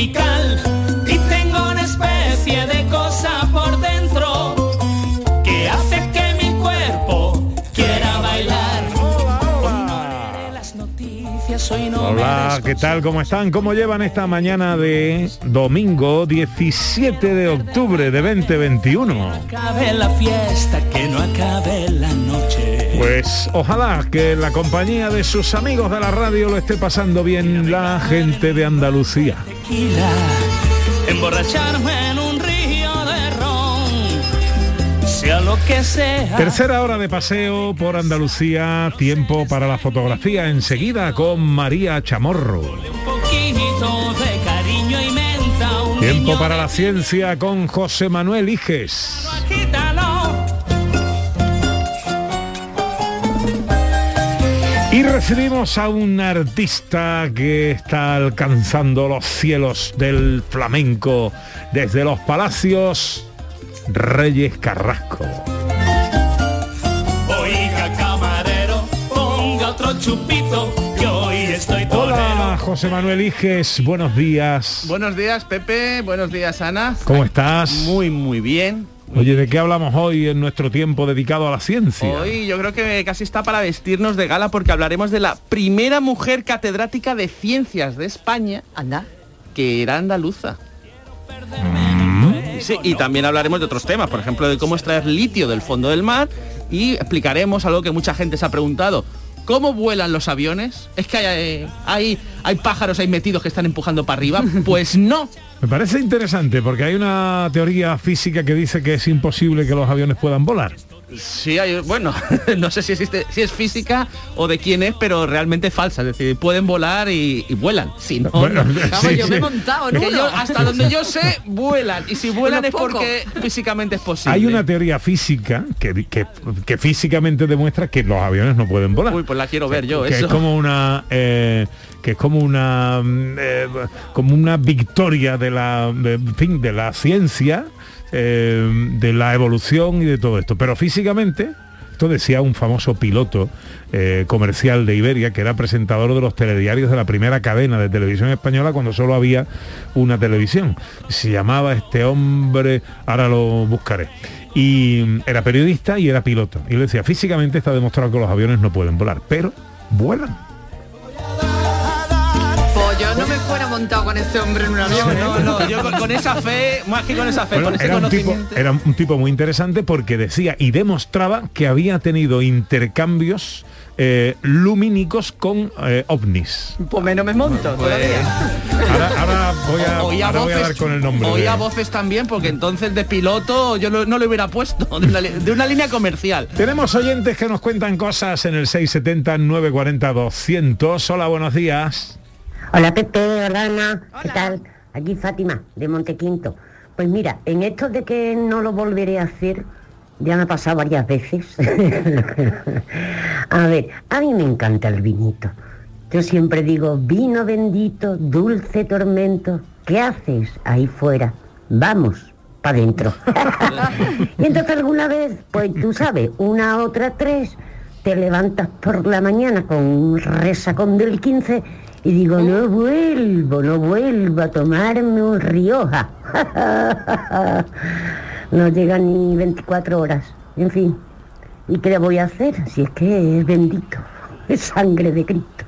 Tropical y tengo una especie de cosa por dentro que hace que mi cuerpo quiera bailar. Hola, ¿qué tal? ¿Cómo están? ¿Cómo llevan esta mañana de domingo 17 de octubre de 2021? acabe la fiesta, que no acabe la noche. Pues ojalá que en la compañía de sus amigos de la radio lo esté pasando bien la gente de Andalucía. Tequila, emborracharme en un río de ron, sea lo que sea. Tercera hora de paseo por Andalucía, tiempo para la fotografía enseguida con María Chamorro. Tiempo para la ciencia con José Manuel Iges. Y recibimos a un artista que está alcanzando los cielos del flamenco desde los palacios Reyes Carrasco. Oiga camarero, ponga otro chupito, que hoy estoy torero. Hola José Manuel Iges, buenos días. Buenos días, Pepe. Buenos días, Ana. ¿Cómo estás? Muy, muy bien. Oye, ¿de qué hablamos hoy en nuestro tiempo dedicado a la ciencia? Hoy yo creo que casi está para vestirnos de gala porque hablaremos de la primera mujer catedrática de ciencias de España, Anda. que era andaluza. Mm. Sí, y también hablaremos de otros temas, por ejemplo, de cómo extraer litio del fondo del mar y explicaremos algo que mucha gente se ha preguntado. ¿Cómo vuelan los aviones? ¿Es que hay, hay, hay pájaros ahí metidos que están empujando para arriba? Pues no. Me parece interesante porque hay una teoría física que dice que es imposible que los aviones puedan volar. Sí, hay, bueno, no sé si existe, si es física o de quién es, pero realmente es falsa. Es decir, pueden volar y, y vuelan. Si no, Bueno, no. Vamos, sí, yo me he montado en Que uno. yo, hasta donde yo sé, vuelan. Y si vuelan es porque físicamente es posible. Hay una teoría física que, que- que físicamente demuestra que los aviones no pueden volar. Uy, pues la quiero ver yo, que eso. es como una eh, que es como una mm, eh, como una victoria de la de, de la ciencia eh, de la evolución y de todo esto. Pero físicamente esto decía un famoso piloto eh, comercial de Iberia que era presentador de los telediarios de la primera cadena de televisión española cuando solo había una televisión. Se llamaba este hombre ahora lo buscaré. Y era periodista y era piloto. Y le decía físicamente está demostrado que los aviones no pueden volar pero vuelan montado con ese hombre en un avión. No, no, no, yo con, con esa fe, más que con esa fe, Bueno, con ese era, un tipo, era un tipo muy interesante porque decía y demostraba que había tenido intercambios eh, lumínicos con eh, ovnis. Pues menos me monto Pues, todavía. Ahora, ahora voy a, Oía ahora voy a voces- dar con el nombre. Oía de- voces también, porque entonces de piloto yo lo- no lo hubiera puesto, de una, de una línea comercial. Tenemos oyentes que nos cuentan cosas en el 670-940-200. Hola, buenos días. Hola Pepe, hola Ana, ¿qué tal? Aquí Fátima, de Montequinto. Pues mira, en esto de que no lo volveré a hacer, ya me ha pasado varias veces. a ver, a mí me encanta el vinito. Yo siempre digo, vino bendito, dulce tormento, ¿qué haces ahí fuera? Vamos, para adentro. y entonces alguna vez, pues tú sabes, una, otra, tres, te levantas por la mañana con un resacón del 15 y digo, no vuelvo, no vuelvo a tomarme un Rioja. no llega ni 24 horas. En fin, ¿y qué le voy a hacer si es que es bendito? Es sangre de Cristo.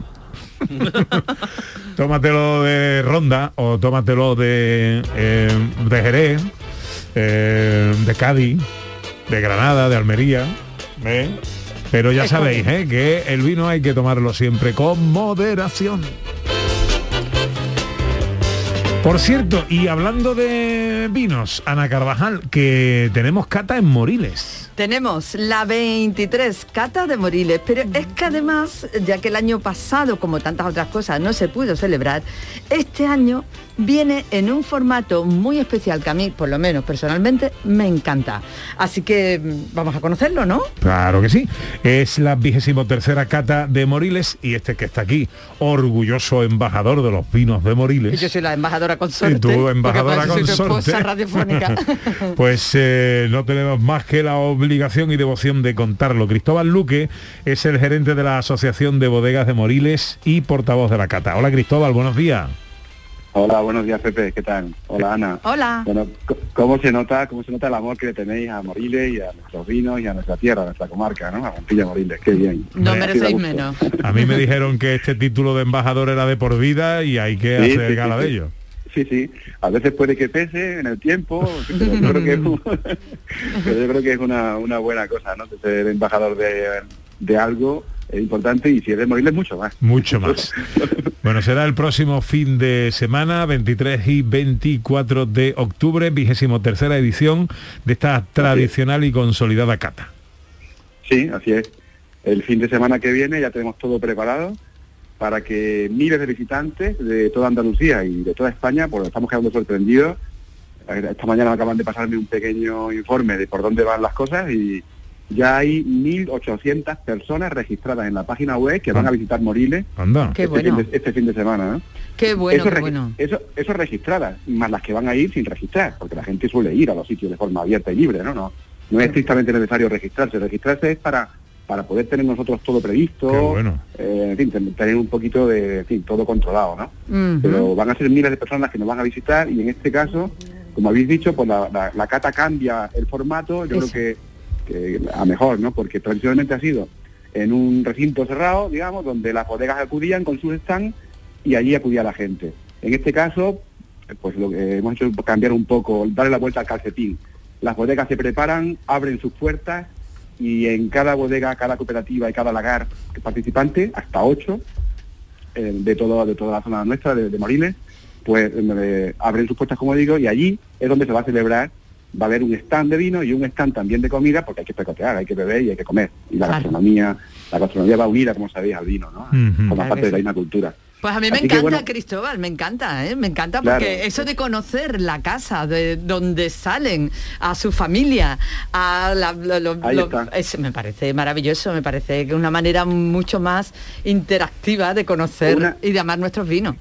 Tómatelo de Ronda o tómatelo de, eh, de Jerez, eh, de Cádiz, de Granada, de Almería. ¿eh? Pero ya sabéis ¿eh? que el vino hay que tomarlo siempre con moderación. Por cierto, y hablando de vinos, Ana Carvajal, que tenemos cata en Moriles. Tenemos la 23 Cata de Moriles, pero es que además, ya que el año pasado, como tantas otras cosas, no se pudo celebrar, este año viene en un formato muy especial que a mí, por lo menos personalmente, me encanta. Así que mm, vamos a conocerlo, ¿no? Claro que sí. Es la vigésimo tercera cata de Moriles y este que está aquí, orgulloso embajador de los vinos de Moriles. Yo soy la embajadora consorte. Y tú, embajadora consorte. radiofónica. Pues eh, no tenemos más que la obligación y devoción de contarlo. Cristóbal Luque es el gerente de la Asociación de Bodegas de Moriles y portavoz de la cata. Hola Cristóbal, buenos días. Hola, buenos días Pepe, ¿qué tal? Hola Ana. Hola. Bueno, ¿cómo se nota, cómo se nota el amor que le tenéis a Moriles y a nuestros vinos y a nuestra tierra, a nuestra comarca, ¿no? A Montilla Moriles, qué bien. No Me- merecéis menos. A mí me dijeron que este título de embajador era de por vida y hay que Sí, hacer sí, gala sí, de sí. ello. Sí, sí, a veces puede que pese en el tiempo, pero yo creo que es, un- pero yo creo que es una, una buena cosa, ¿no? De ser embajador de, de algo es importante y si eres Moriles mucho más. Mucho más. Bueno, será el próximo fin de semana, 23 y 24 de octubre, vigésimo tercera edición de esta tradicional y consolidada cata. Sí, así es. El fin de semana que viene ya tenemos todo preparado para que miles de visitantes de toda Andalucía y de toda España, pues estamos quedando sorprendidos. Eh, Esta mañana acaban de pasarme un pequeño informe de por dónde van las cosas y ya hay 1.800 personas registradas en la página web que van a visitar Moriles Anda. Qué este, bueno. fin de, este fin de semana. ¿no? Qué bueno, eso, qué bueno. eso, eso registradas, más las que van a ir sin registrar, porque la gente suele ir a los sitios de forma abierta y libre, ¿no? No, no es estrictamente necesario registrarse. Registrarse es para, para poder tener nosotros todo previsto, bueno. eh, en fin, ten- tener un poquito de, en fin, todo controlado, ¿no? Pero van a ser miles de personas que nos van a visitar y en este caso, como habéis dicho, pues la, la- la cata cambia el formato, yo Eso. creo que, a mejor, ¿no? Porque tradicionalmente ha sido en un recinto cerrado, digamos, donde las bodegas acudían con sus stands y allí acudía la gente. En este caso, pues lo que hemos hecho es cambiar un poco, darle la vuelta al calcetín. Las bodegas se preparan, abren sus puertas y en cada bodega, cada cooperativa y cada lagar participante, hasta ocho, eh, de, de toda la zona nuestra, de, de Moriles, pues eh, abren sus puertas, como digo, y allí es donde se va a celebrar. Va a haber un stand de vino y un stand también de comida, porque hay que pecotear, hay que beber y hay que comer. Y la Claro. gastronomía, la gastronomía va unida, como sabéis, al vino, ¿no? Ujú. Forma Claro parte de la misma cultura. Pues a mí me Así que, encanta, bueno, Cristóbal, me encanta, ¿eh? me encanta Claro. porque eso de conocer la casa de donde salen, a su familia, a la, lo- lo- me parece maravilloso, me parece que es una manera mucho más interactiva de conocer Una- y de amar nuestros vinos.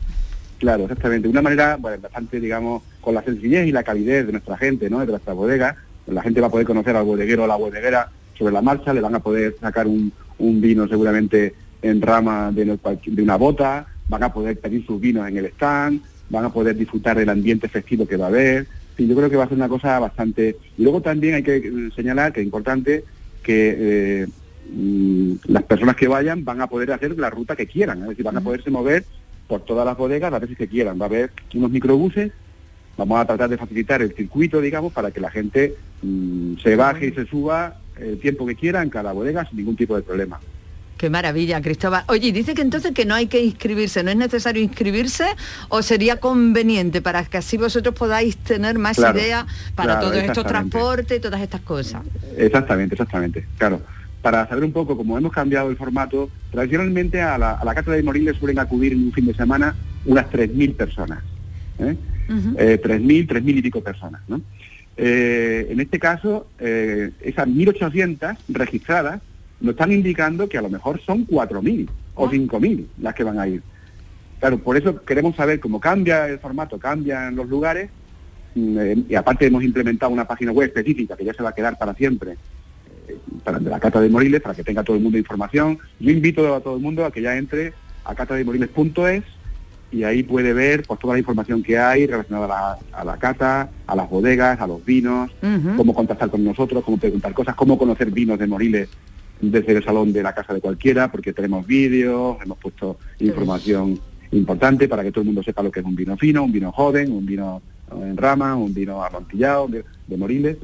Claro, exactamente. Una manera bueno, bastante, digamos, con la sencillez y la calidez de nuestra gente, ¿no? De nuestra bodega. La gente va a poder conocer al bodeguero o la bodeguera sobre la marcha, le van a poder sacar un, un vino seguramente en rama de, de una bota, van a poder pedir sus vinos en el stand, van a poder disfrutar del ambiente festivo que va a haber. Sí, yo creo que va a ser una cosa bastante... Y luego también hay que eh, señalar que es importante que eh, mm, las personas que vayan van a poder hacer la ruta que quieran, es decir, van a poderse mover por todas las bodegas las veces que quieran. Va a haber unos microbuses, vamos a tratar de facilitar el circuito, digamos, para que la gente mm, se baje y se suba el tiempo que quiera en cada bodega sin ningún tipo de problema. Qué maravilla, Cristóbal. Oye, dice que entonces que no hay que inscribirse, no es necesario inscribirse o sería conveniente para que así vosotros podáis tener más Claro, idea para claro, todos estos transportes y todas estas cosas. Exactamente, exactamente, claro. Para saber un poco cómo hemos cambiado el formato, tradicionalmente a la, a la Cátedra de Moriles suelen acudir en un fin de semana unas 3.000 personas. ¿Eh? Ujú. eh, 3.000, 3.000 y pico personas. ¿no? Eh, en este caso, eh, esas 1.800 registradas nos están indicando que a lo mejor son 4.000 o Ah. 5.000 las que van a ir. Claro, por eso queremos saber cómo cambia el formato, cambian los lugares, mm, eh, y aparte hemos implementado una página web específica que ya se va a quedar para siempre, para de la Cata de Moriles, para que tenga todo el mundo información. Yo invito a todo el mundo a que ya entre a catademoriles.es y ahí puede ver pues toda la información que hay relacionada a la, a la cata, a las bodegas, a los vinos, cómo contactar con nosotros, cómo preguntar cosas, cómo conocer vinos de Moriles desde el salón de la casa de cualquiera, porque tenemos vídeos, hemos puesto información importante para que todo el mundo sepa lo que es un vino fino, un vino joven, un vino eh, en rama, un vino amontillado de, de Moriles.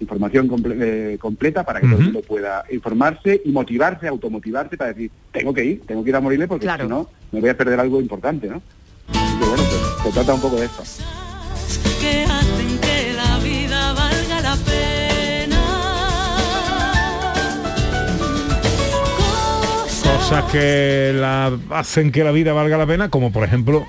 Información comple- eh, completa para que todo Ujú. el mundo pueda informarse y motivarse, automotivarse para decir, tengo que ir, tengo que ir a Moriles porque Claro. si no me voy a perder algo importante, ¿no? que bueno, pues, se trata un poco de esto. que hacen que la vida valga la pena. Cosas que la hacen que la vida valga la pena, como por ejemplo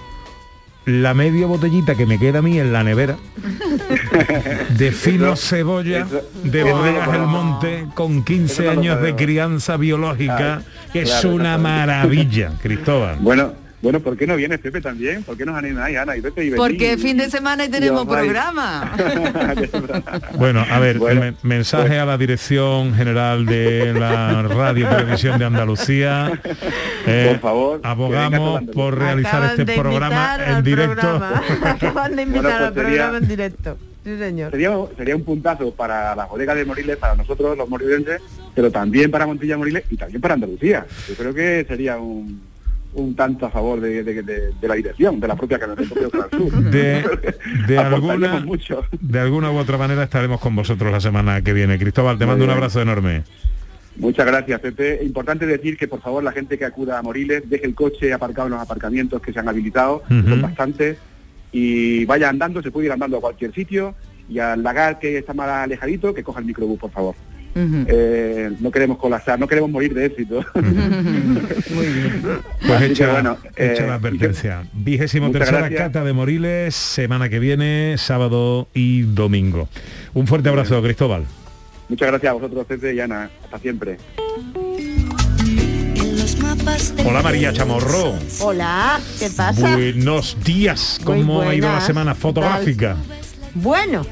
la media botellita que me queda a mí en la nevera de fino Eso- cebolla eso- de bodegas del monte con 15 eso no lo años de crianza biológica Claro, que es claro, una maravilla Cristóbal. Bueno, bueno, ¿por qué no vienes Pepe también? ¿Por qué nos animáis, Ana y Pepe y Porque fin de semana y tenemos programa. Bueno, a ver, Bueno, me- mensaje pues- a la Dirección General de la Radio y Televisión de Andalucía. Eh, Por favor, que venga abogamos por realizar Acaban este programa en directo. programa. Acaban de invitar Bueno, pues al sería- programa en directo. Sí, señor. Sería, sería un puntazo para las bodegas de Moriles, para nosotros los morilenses, pero también para Montilla Moriles y también para Andalucía. Yo creo que sería un, un tanto a favor de, de- de- de la dirección, de la propia Canal Sur. De, alguna mucho. de alguna u otra manera estaremos con vosotros la semana que viene. Cristóbal, te Muy mando un abrazo enorme. Muchas gracias, Pepe. Importante decir que, por favor, la gente que acuda a Moriles deje el coche aparcado en los aparcamientos que se han habilitado, Ujú. son bastantes, y vaya andando, se puede ir andando a cualquier sitio, y al lagar que está más alejadito, que coja el microbús, por favor. Eh, no queremos colapsar, no queremos morir de éxito. Pues Así que hecha, bueno, hecha eh, la advertencia. Vigésimo tercera gracias. cata de Moriles, semana que viene, sábado y domingo. Un fuerte abrazo, Cristóbal. Muchas gracias a vosotros, Pepe y Ana. Hasta siempre. Hola María Chamorro. Hola, ¿qué pasa? Buenos días. Muy ¿Cómo ha ido la semana fotográfica? Bueno,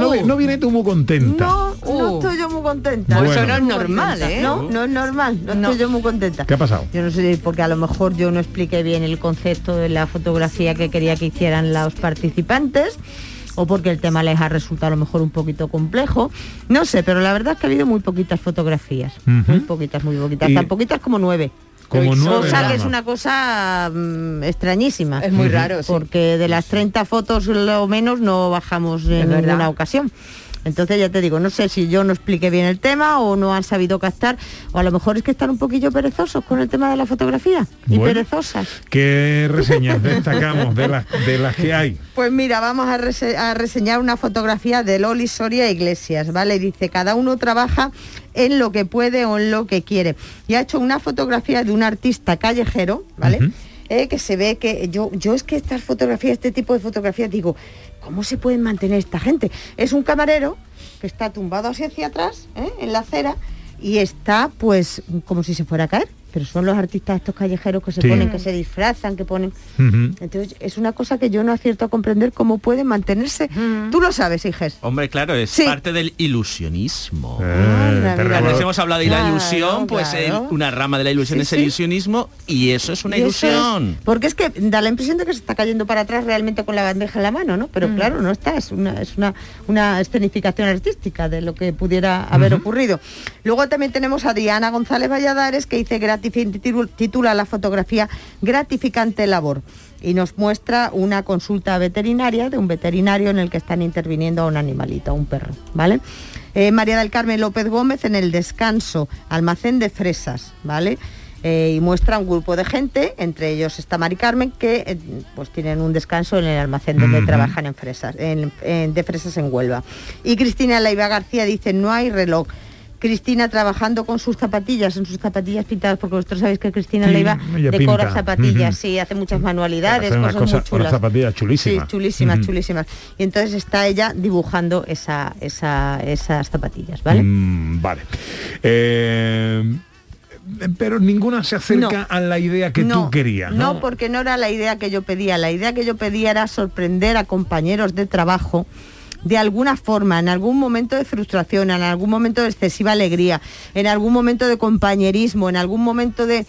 No, no viene tú muy contenta. no, no Uh. estoy yo muy contenta. Bueno. Eso no es normal. ¿eh? No, no es normal, no, No. estoy yo muy contenta. ¿Qué ha pasado? Yo no sé, porque a lo mejor yo no expliqué bien el concepto de la fotografía que quería que hicieran los participantes o porque el tema les ha resultado a lo mejor un poquito complejo. No sé, pero la verdad es que ha habido muy poquitas fotografías. Muy poquitas, muy poquitas. Y- Tan poquitas como nueve. Como Cosa que es una cosa mm, extrañísima. Es muy raro, sí. Porque de las 30 fotos lo menos no bajamos en ninguna ocasión. Entonces ya te digo, no sé si yo no expliqué bien el tema o no han sabido captar, o a lo mejor es que están un poquillo perezosos con el tema de la fotografía y Bueno. perezosas. ¿Qué reseñas destacamos de las, de las que hay? Pues mira, vamos a, rese- a reseñar una fotografía de Loli Soria Iglesias, ¿vale? Dice, cada uno trabaja en lo que puede o en lo que quiere. Y ha hecho una fotografía de un artista callejero, ¿vale? Eh, que se ve que yo, yo es que estas fotografías, este tipo de fotografías, digo, ¿cómo se pueden mantener esta gente? Es un camarero que está tumbado así hacia atrás, ¿eh? en la acera, y está pues como si se fuera a caer. Pero son los artistas estos callejeros que se Sí. ponen, que se disfrazan, que ponen... Entonces es una cosa que yo no acierto a comprender cómo pueden mantenerse. Tú lo sabes, Iges. Hombre, claro, es Sí. parte del ilusionismo. Eh. Antes hemos hablado de la Claro, ilusión, pues eh, una rama de la ilusión Sí, es el sí. ilusionismo y eso es una Y ilusión. es- porque es que da la impresión de que se está cayendo para atrás realmente con la bandeja en la mano, ¿no? Pero claro, no está, es una, es una, una escenificación artística de lo que pudiera haber ocurrido. Luego también tenemos a Diana González Valladares que dice titu- titula la fotografía Gratificante labor y nos muestra una consulta veterinaria de un veterinario en el que están interviniendo a un animalito, a un perro, ¿vale? Eh, María del Carmen López Gómez en el descanso, almacén de fresas, ¿vale? Eh, y muestra un grupo de gente, entre ellos está Mari Carmen, que eh, pues tienen un descanso en el almacén donde trabajan en fresas, en- en- de fresas en Huelva. Y Cristina Leiva García dice, no hay reloj. Cristina trabajando con sus zapatillas, en sus zapatillas pintadas, porque vosotros sabéis que Cristina Sí, Leiva decora pinta. zapatillas, sí, hace muchas manualidades, Hace cosas muy chulas. zapatillas chulísimas. Sí, chulísimas, chulísimas. Y entonces está ella dibujando esa, esa- esas zapatillas, ¿vale? Mm, vale. Eh, pero ninguna se acerca No. a la idea que tú querías. No, ¿no? porque no era la idea que yo pedía. La idea que yo pedía era sorprender a compañeros de trabajo de alguna forma, en algún momento de frustración, en algún momento de excesiva alegría, en algún momento de compañerismo, en algún momento de...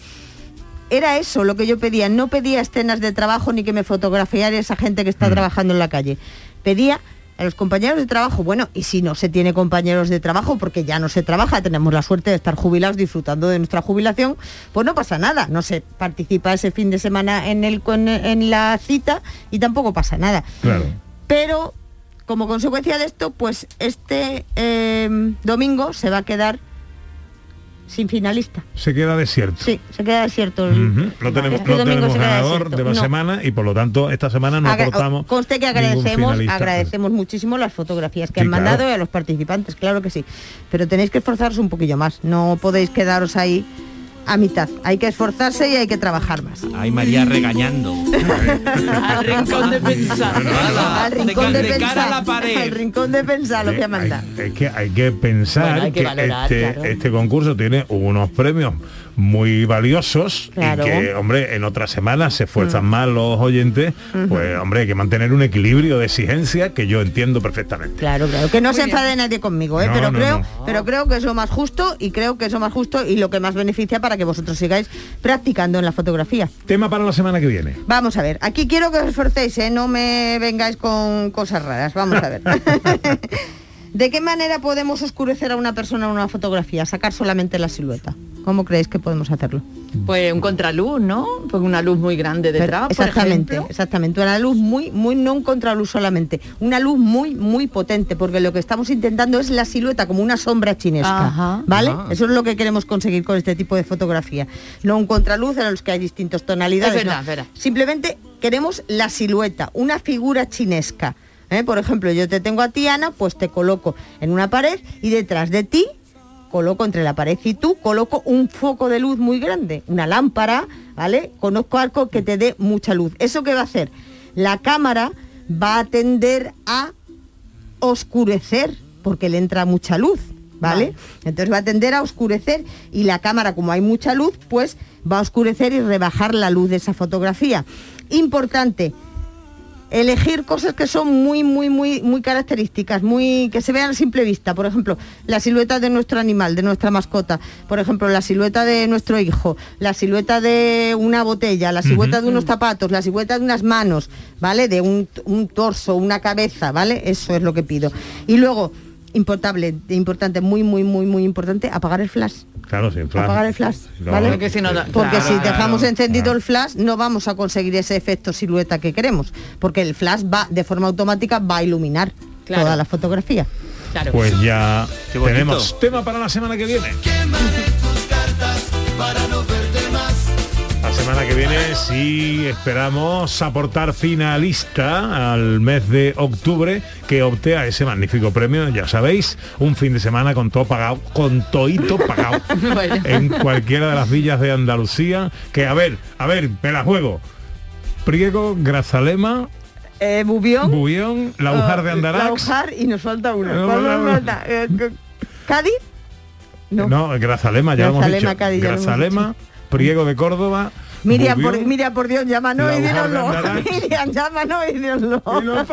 Era eso lo que yo pedía. No pedía escenas de trabajo ni que me fotografiara esa gente que está Mm. trabajando en la calle. Pedía a los compañeros de trabajo, bueno, y si no se tiene compañeros de trabajo, porque ya no se trabaja, tenemos la suerte de estar jubilados disfrutando de nuestra jubilación, pues no pasa nada, no se participa ese fin de semana en, el, en la cita y tampoco pasa nada. Claro. Pero como consecuencia de esto, pues este eh, domingo se va a quedar sin finalista. Se queda desierto. Sí, se queda desierto. el- Ujú. No tenemos, Este no domingo tenemos ganador de la No. semana y por lo tanto esta semana no Agra- aportamos. Conste que agradecemos, agradecemos muchísimo las fotografías que Sí, han mandado y a los participantes, claro que sí. Pero tenéis que esforzaros un poquillo más. No podéis quedaros ahí a mitad. Hay que esforzarse y hay que trabajar más. Ay, María regañando. Al rincón de pensar. al rincón de, de cara pensar. a la pared. Al rincón de pensar lo que ha mandado. Es que hay que pensar Bueno, hay que que, valorar, este, claro. este concurso tiene unos premios muy valiosos Claro. y que, hombre, en otras semanas se esfuerzan más los oyentes, pues, hombre, hay que mantener un equilibrio de exigencia que yo entiendo perfectamente. Claro, claro. Que no se enfade nadie conmigo, ¿eh? No, pero no, creo, no. pero creo que es lo más justo y creo que es lo más justo y lo que más beneficia para que vosotros sigáis practicando en la fotografía. Tema para la semana que viene. Vamos a ver, aquí quiero que os esforcéis, ¿eh? no me vengáis con cosas raras, vamos a ver. ¿De qué manera podemos oscurecer a una persona en una fotografía? Sacar solamente la silueta. ¿Cómo creéis que podemos hacerlo? Pues un contraluz, ¿no? Pues una luz muy grande detrás, por exactamente, ejemplo. exactamente. Una luz muy, muy, no un contraluz solamente, una luz muy, muy potente, porque lo que estamos intentando es la silueta como una sombra chinesca. Ajá. ¿Vale? Ajá. Eso es lo que queremos conseguir con este tipo de fotografía. No un contraluz en los que hay distintas tonalidades. Es verdad, no. verdad. Simplemente queremos la silueta, una figura chinesca. ¿eh? Por ejemplo, yo te tengo a ti, Ana, pues te coloco en una pared y detrás de ti coloco entre la pared y tú, coloco un foco de luz muy grande, una lámpara, ¿vale? Conozco algo que te dé mucha luz. ¿Eso qué va a hacer? La cámara va a tender a oscurecer porque le entra mucha luz, ¿vale? Vale. Entonces va a tender a oscurecer y la cámara, como hay mucha luz, pues va a oscurecer y rebajar la luz de esa fotografía. Importante, elegir cosas que son muy, muy, muy, muy características, muy que se vean a simple vista. Por ejemplo, la silueta de nuestro animal, de nuestra mascota. Por ejemplo, la silueta de nuestro hijo, la silueta de una botella, la silueta de unos zapatos, la silueta de unas manos, ¿vale? De un, un torso, una cabeza, ¿vale? Eso es lo que pido. Y luego, importante, importante, muy, muy, muy, muy importante, apagar el flash. Claro, sin flash. Apagar el flash, No, ¿vale? Porque si no da- Porque Claro, si dejamos claro, encendido claro. el flash no vamos a conseguir ese efecto silueta que queremos, porque el flash va de forma automática va a iluminar Claro. toda la fotografía. Claro. Pues ya tenemos tema para la semana que viene. La semana que viene sí esperamos aportar finalista al mes de octubre que opte a ese magnífico premio, ya sabéis, un fin de semana con todo pagado, con toito pagado Bueno. en cualquiera de las villas de Andalucía, que a ver, a ver, me la juego. Priego, Grazalema, Eh, Bubión, Bubión, Laujar de Andarax. Laujar y nos falta uno. No, ¿Cuál no? Eh, ¿Cádiz? No. No, Grazalema, ya lo hemos Grazalema, dicho. Cádiz, ya lo hemos Grazalema, Priego de Córdoba. Miriam, por, Miriam, por Dios, llámanos y dínoslo. Miriam, llámanos y dínoslo. y.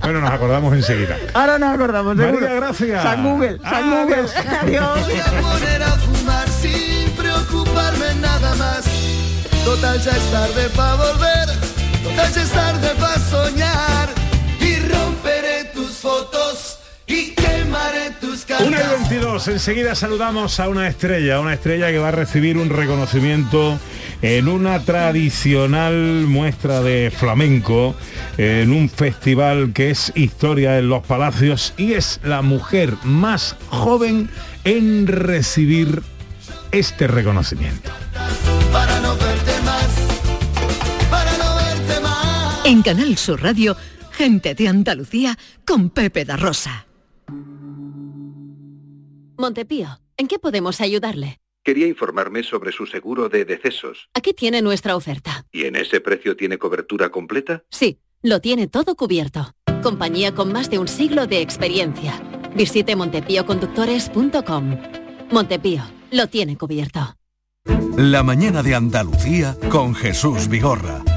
Bueno, nos acordamos enseguida. Ahora nos acordamos, María, seguro. gracias. San Google, San Google. Adiós. Voy a poner a fumar sin preocuparme nada más. Total ya es tarde para volver, total ya es tarde para soñar. Y quemaré tus cartas. Una y 22, enseguida saludamos a una estrella, una estrella que va a recibir un reconocimiento en una tradicional muestra de flamenco, en un festival que es historia en los palacios y es la mujer más joven en recibir este reconocimiento. Para no verte más, para no verte más. En Canal Sur Radio, gente de Andalucía con Pepe da Rosa. Montepío, ¿en qué podemos ayudarle? Quería informarme sobre su seguro de decesos. Aquí tiene nuestra oferta. ¿Y en ese precio tiene cobertura completa? Sí, lo tiene todo cubierto. Compañía con más de un siglo de experiencia. Visite montepíoconductores.com. Montepío, lo tiene cubierto. La mañana de Andalucía con Jesús Vigorra.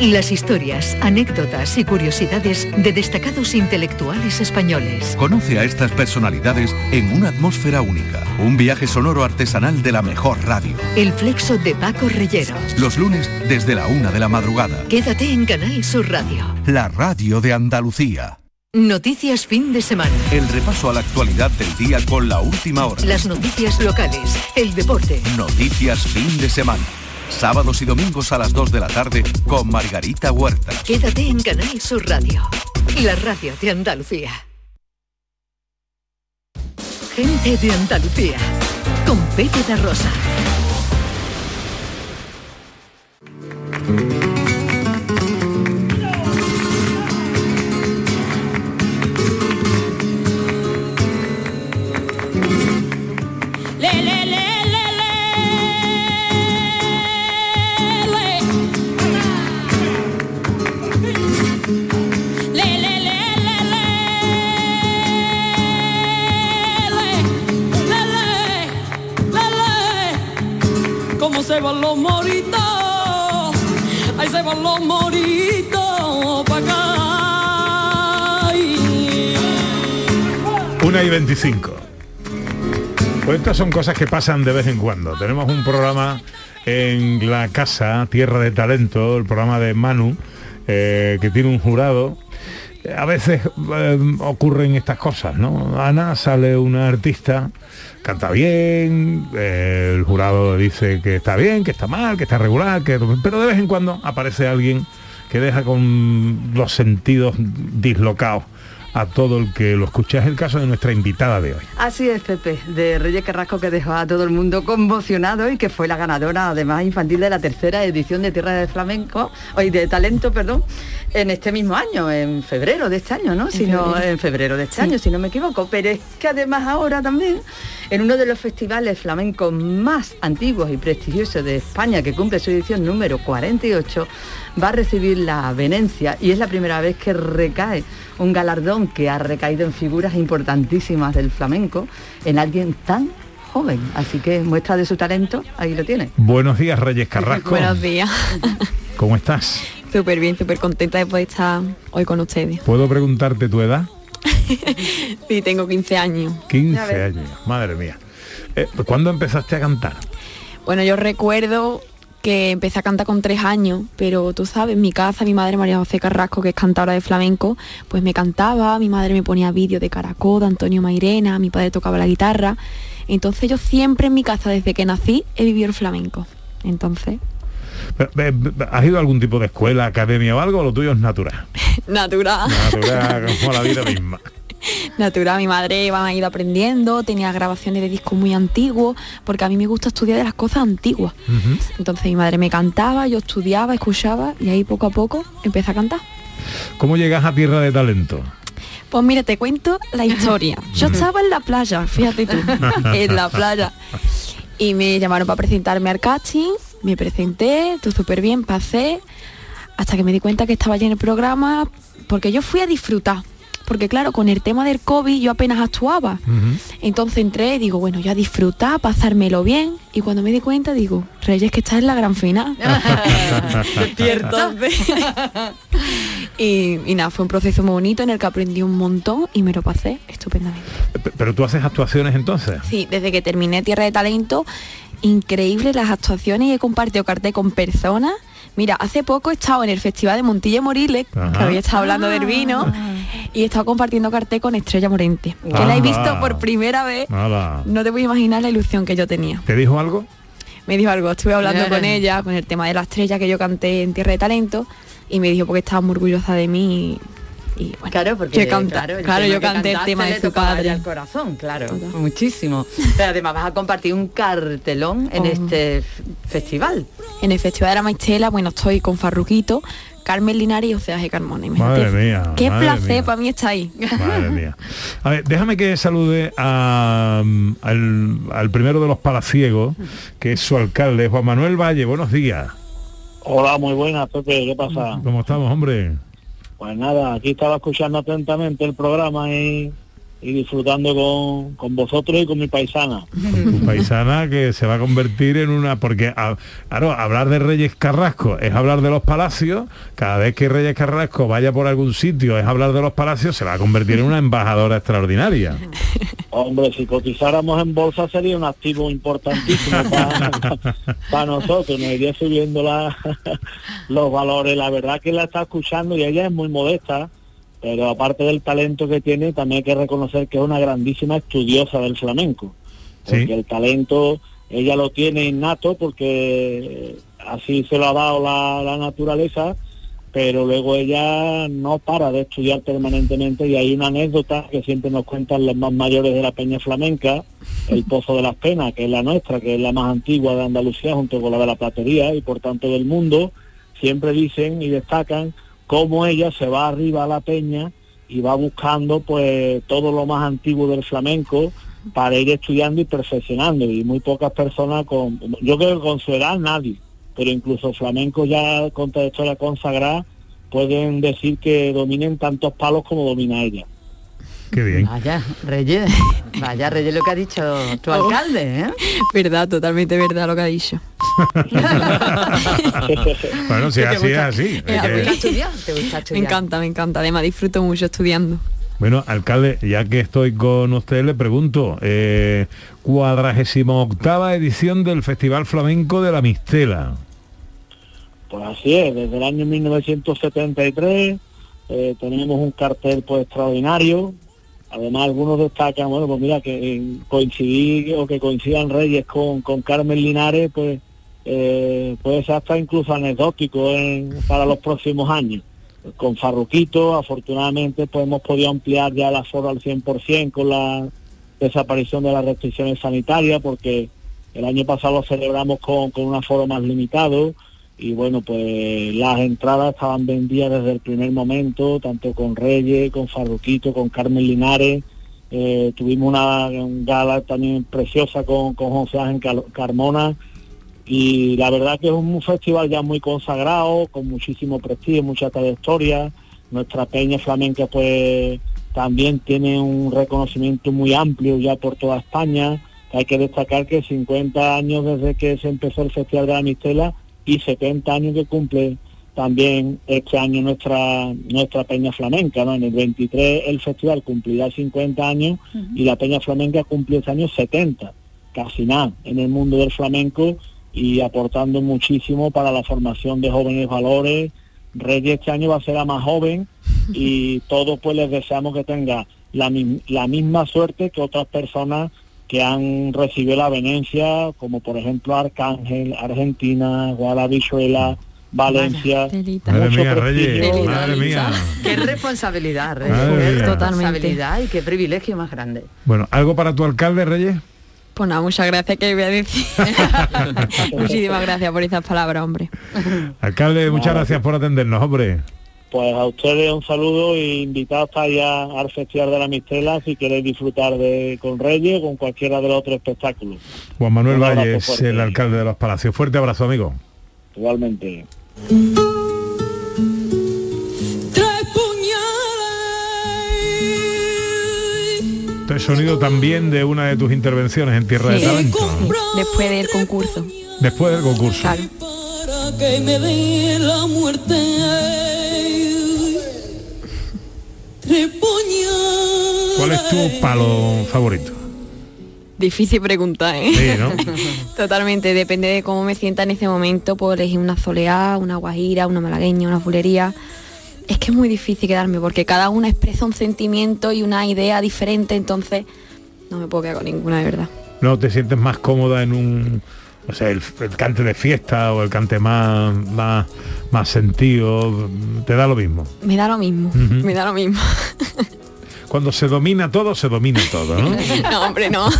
Las historias, anécdotas y curiosidades de destacados intelectuales españoles. Conoce a estas personalidades en una atmósfera única. Un viaje sonoro artesanal de la mejor radio. El flexo de Paco Reyero. Los lunes desde la una de la madrugada. Quédate en Canal Sur Radio. La radio de Andalucía. Noticias fin de semana. El repaso a la actualidad del día con la última hora. Las noticias locales, el deporte. Noticias fin de semana. Sábados y domingos a las 2 de la tarde con Margarita Huerta. Quédate en Canal Sur Radio. La radio de Andalucía. Gente de Andalucía. Con Pepe da Rosa. Se van los moritos? Ahí se van los moritos pa' acá. Una y 25. Pues estas son cosas que pasan de vez en cuando. Tenemos un programa en la casa, Tierra de Talento, el programa de Manu, eh, que tiene un jurado. A veces eh, ocurren estas cosas, ¿no? Ana sale una artista, canta bien, eh, el jurado dice que está bien, que está mal, que está regular, que... pero de vez en cuando aparece alguien que deja con los sentidos dislocados a todo el que lo escucha. Es el caso de nuestra invitada de hoy. Así es, Pepe, de Reyes Carrasco que dejó a todo el mundo conmocionado y que fue la ganadora, además infantil, de la tercera edición de Tierra de Flamenco, hoy de Talento, perdón, en este mismo año, en febrero de este año, ¿no? Si no, en febrero de este Sí. año, si no me equivoco. Pero es que además ahora también, en uno de los festivales flamencos más antiguos y prestigiosos de España, que cumple su edición número 48, va a recibir la venencia y es la primera vez que recae un galardón que ha recaído en figuras importantísimas del flamenco en alguien tan joven. Así que muestra de su talento, ahí lo tiene. Buenos días, Reyes Carrasco. Buenos días. ¿Cómo estás? Súper bien, súper contenta de poder estar hoy con ustedes. ¿Puedo preguntarte tu edad? Sí, tengo 15 años. 15 Ya ves. años, madre mía. Eh, ¿Cuándo empezaste a cantar? Bueno, yo recuerdo que empecé a cantar con tres años, pero tú sabes, en mi casa, mi madre María José Carrasco, que es cantadora de flamenco, pues me cantaba, mi madre me ponía vídeos de Caracol, de Antonio Mairena, mi padre tocaba la guitarra. Entonces yo siempre en mi casa, desde que nací, he vivido el flamenco. Entonces, ¿Has ido a algún tipo de escuela, academia o algo? ¿O lo tuyo es natural? natural. Natural, como la vida misma. Natural, mi madre me ha ido aprendiendo, tenía grabaciones de discos muy antiguos, porque a mí me gusta estudiar de las cosas antiguas. Entonces mi madre me cantaba, yo estudiaba, escuchaba y ahí poco a poco empecé a cantar. ¿Cómo llegas a Tierra de Talento? Pues mira, te cuento la historia. Yo estaba en la playa, fíjate tú, en la playa. Y me llamaron para presentarme al casting, me presenté, todo súper bien, pasé, hasta que me di cuenta que estaba allí en el programa, porque yo fui a disfrutar. Porque claro, con el tema del COVID yo apenas actuaba. Entonces entré y digo, bueno, yo a disfrutar, pasármelo bien. Y cuando me di cuenta digo, Reyes que estás en la gran final. Y, y nada, fue un proceso muy bonito en el que aprendí un montón y me lo pasé estupendamente. ¿Pero tú haces actuaciones entonces? Sí, desde que terminé Tierra de Talento, increíble las actuaciones y he compartido cartel con personas. Mira, hace poco he estado en el Festival de Montilla y Moriles, que había estado hablando del vino, y he estado compartiendo cartel con Estrella Morente, que la he visto por primera vez. Nada. No te voy a imaginar la ilusión que yo tenía. ¿Te dijo algo? Me dijo algo, estuve hablando Bien. con ella, con el tema de la estrella que yo canté en Tierra de Talento, y me dijo porque estaba muy orgullosa de mí. Y, bueno, Claro, porque canta- claro, el claro, yo canté el tema de su padre. al corazón, claro, muchísimo. Pero además vas a compartir un cartelón en Oh. este festival. En el Festival de la Maistela, bueno, estoy con Farruquito, Carmen Linares y José Ángel Carmona. Madre mía, Qué madre placer para mí estar ahí. Madre mía. A ver, déjame que salude a, mm, al, al primero de los palaciegos, que es su alcalde, Juan Manuel Valle. Buenos días. Hola, muy buenas, Pepe, ¿qué pasa? ¿Cómo estamos, hombre? Pues nada, aquí estaba escuchando atentamente el programa y, y disfrutando con, con vosotros y con mi paisana. Paisana que se va a convertir en una porque a- claro hablar de Reyes Carrasco es hablar de los palacios cada vez que Reyes Carrasco vaya por algún sitio es hablar de los palacios se va a convertir en una embajadora extraordinaria Hombre, si cotizáramos en bolsa sería un activo importantísimo para, para nosotros, nos iría subiendo la- los valores. La verdad que la está escuchando y ella es muy modesta, pero aparte del talento que tiene, también hay que reconocer que es una grandísima estudiosa del flamenco. Porque el talento ella lo tiene innato porque así se lo ha dado la, la naturaleza, pero luego ella no para de estudiar permanentemente y hay una anécdota que siempre nos cuentan los más mayores de la Peña Flamenca, el Pozo de las Penas, que es la nuestra, que es la más antigua de Andalucía junto con la de la Platería y por tanto del mundo, siempre dicen y destacan cómo ella se va arriba a la peña y va buscando pues todo lo más antiguo del flamenco para ir estudiando y perfeccionando. Y muy pocas personas con yo creo que con su edad nadie pero incluso flamencos ya con trayectoria consagrada pueden decir que dominen tantos palos como domina ella qué bien Vaya, Reyes, vaya Reyes lo que ha dicho tu alcalde, ¿eh? Verdad, totalmente verdad lo que ha dicho. bueno si es ¿Qué te así es así Es ¿Te que- gusta estudiar? ¿Te gusta Me encanta, me encanta. Además disfruto mucho estudiando. Bueno, alcalde, ya que estoy con usted, le pregunto, eh, cuadragésima octava edición del Festival Flamenco de la Mistela. Pues así es, desde el año 1973 eh, tenemos un cartel pues extraordinario. Además algunos destacan, bueno, pues mira, que coincidí o que coincidan Reyes con, con Carmen Linares, pues eh, puede ser hasta incluso anecdótico para los próximos años. Con Farruquito, afortunadamente, pues hemos podido ampliar ya el aforo al 100% con la desaparición de las restricciones sanitarias, porque el año pasado lo celebramos con, con un aforo más limitado y bueno, pues las entradas estaban vendidas desde el primer momento, tanto con Reyes, con Farruquito, con Carmen Linares. Eh, tuvimos una, un gala también preciosa con, con José Ángel Carmona y la verdad que es un festival ya muy consagrado, con muchísimo prestigio, mucha trayectoria. Nuestra peña flamenca pues también tiene un reconocimiento muy amplio ya por toda España. Hay que destacar que 50 años desde que se empezó el Festival de la Mistela y 70 años que cumple también este año nuestra nuestra peña flamenca, ¿no? En el 23 el festival cumplirá 50 años y la peña flamenca cumple este año 70, casi nada en el mundo del flamenco y aportando muchísimo para la formación de jóvenes valores. Reyes este año va a ser la más joven y todos pues les deseamos que tenga la misma suerte que otras personas que han recibido la venencia, como por ejemplo Arcángel, Argentina, Guadalajara, Valencia. Madre mía, Reyes, prestigio. madre mía. Qué responsabilidad, Reyes. Madre Qué mía. responsabilidad y qué privilegio más grande. Bueno, ¿algo para tu alcalde, Reyes? Pues nada, muchas gracias que voy a decir. Muchísimas gracias por esas palabras, hombre. Alcalde, muchas gracias por atendernos, hombre. Pues a ustedes un saludo y invitados allá al Festival de la Mistela si queréis disfrutar de con Reyes o con cualquiera de los otros espectáculos. Juan Manuel Valles, fuerte. el alcalde de los Palacios. Fuerte abrazo, amigo. Igualmente. Este sonido también de una de tus intervenciones en Tierra de Sí. Talento. Después del concurso. Después del concurso. Claro. ¿Cuál es tu palo favorito? Difícil pregunta, ¿eh? Sí, ¿no? Totalmente, depende de cómo me sienta en ese momento, puedo elegir una soleá, una guajira, una malagueña, una fulería. Es que es muy difícil quedarme porque cada una expresa un sentimiento y una idea diferente, entonces no me puedo quedar con ninguna de verdad. ¿No te sientes más cómoda en un... O sea, el, el cante de fiesta o el cante más, más, más sentido, te da lo mismo. Me da lo mismo, me da lo mismo. Cuando se domina todo, se domina todo, ¿no? no, hombre, no.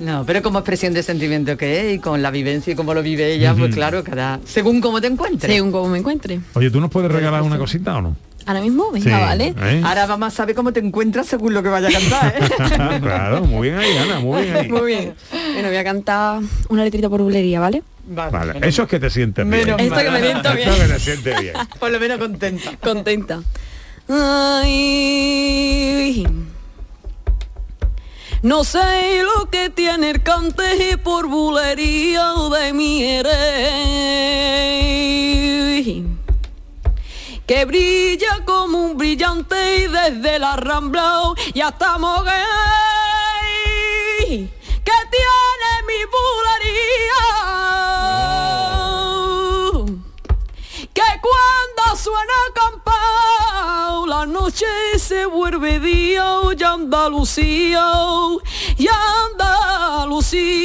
No, pero como expresión de sentimiento que es y con la vivencia y cómo lo vive ella, pues claro, cada según cómo te encuentres. Según cómo me encuentre. Oye, ¿tú nos puedes regalar una cosita o no? Ahora mismo, venga, Sí, vale. ¿eh? Ahora vamos a saber cómo te encuentras según lo que vaya a cantar, ¿eh? claro, muy bien ahí, Ana, muy bien ahí. Muy bien. Bueno, voy a cantar una letrita por bulería, ¿vale? Vale, eso es que te sientes bien. Esto que me siento bien. Esto que te sientes bien. Por lo menos contenta. Contenta. Ay, no sé lo que tiene el cante por bulería de mi eres que brilla como un brillante y desde la rambla ya estamos gay que tiene mi bulería que cuando suena campao la noche se vuelve día y Andalucía y Andalucía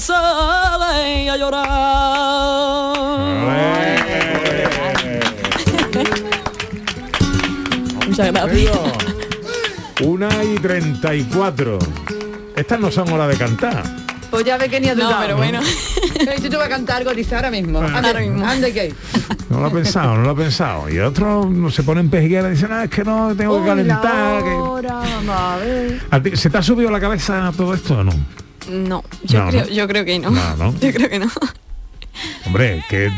sale a llorar Muchas gracias. Una y 34. Estas no son horas de cantar. Pues ya ve que ni a No, pero bueno. Yo te voy a cantar algo, dice ahora mismo. Bueno. Ande, Ahora mismo. ande que. No lo ha pensado, no lo ha pensado. Y otros no se ponen pejigueras y dicen, ah, es que no, tengo que calentar. que-". Ahora, vamos a ver. ¿A ti- ¿Se te ha subido la cabeza todo esto o no? No, yo, No, creo, ¿no? yo creo que no. No, ¿no? Yo creo que no. Hombre, que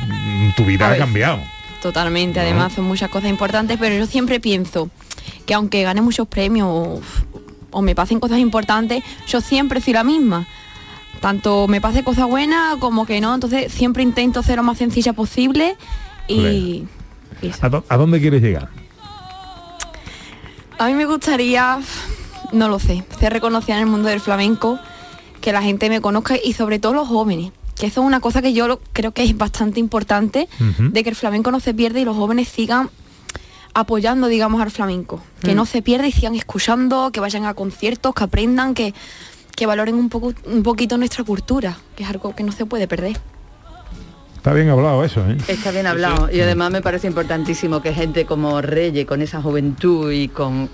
tu vida ha cambiado. Totalmente, además son muchas cosas importantes, pero yo siempre pienso que aunque gane muchos premios o, o me pasen cosas importantes, yo siempre soy la misma. Tanto me pase cosas buenas como que no, entonces siempre intento ser lo más sencilla posible y ¿A, dó- a dónde quieres llegar? a mí me gustaría, no lo sé, ser reconocida en el mundo del flamenco, que la gente me conozca y sobre todo los jóvenes, que eso es una cosa que yo lo- creo que es bastante importante, de que el flamenco no se pierda y los jóvenes sigan apoyando, digamos, al flamenco, que Mm. no se pierda y sigan escuchando, que vayan a conciertos, que aprendan, que, que valoren un, poco, un poquito nuestra cultura, que es algo que no se puede perder. Está bien hablado eso, ¿eh? Está bien hablado y además me parece importantísimo que gente como Reyes, con esa juventud y con,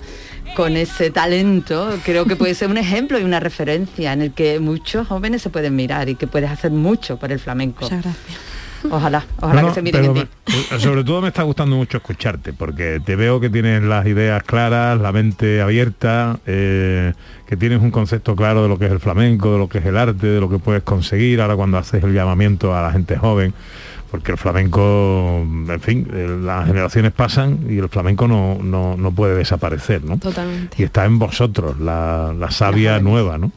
con ese talento, creo que puede ser un ejemplo y una referencia en el que muchos jóvenes se pueden mirar y que puedes hacer mucho por el flamenco. Muchas gracias. Ojalá, ojalá No, que se miren en ti. sobre todo me está gustando mucho escucharte, porque te veo que tienes las ideas claras, la mente abierta, eh, que tienes un concepto claro de lo que es el flamenco, de lo que es el arte, de lo que puedes conseguir ahora cuando haces el llamamiento a la gente joven, porque el flamenco, en fin, eh, las generaciones pasan y el flamenco no, no, no puede desaparecer, ¿no? Totalmente. Y está en vosotros, la, la savia nueva, ¿no?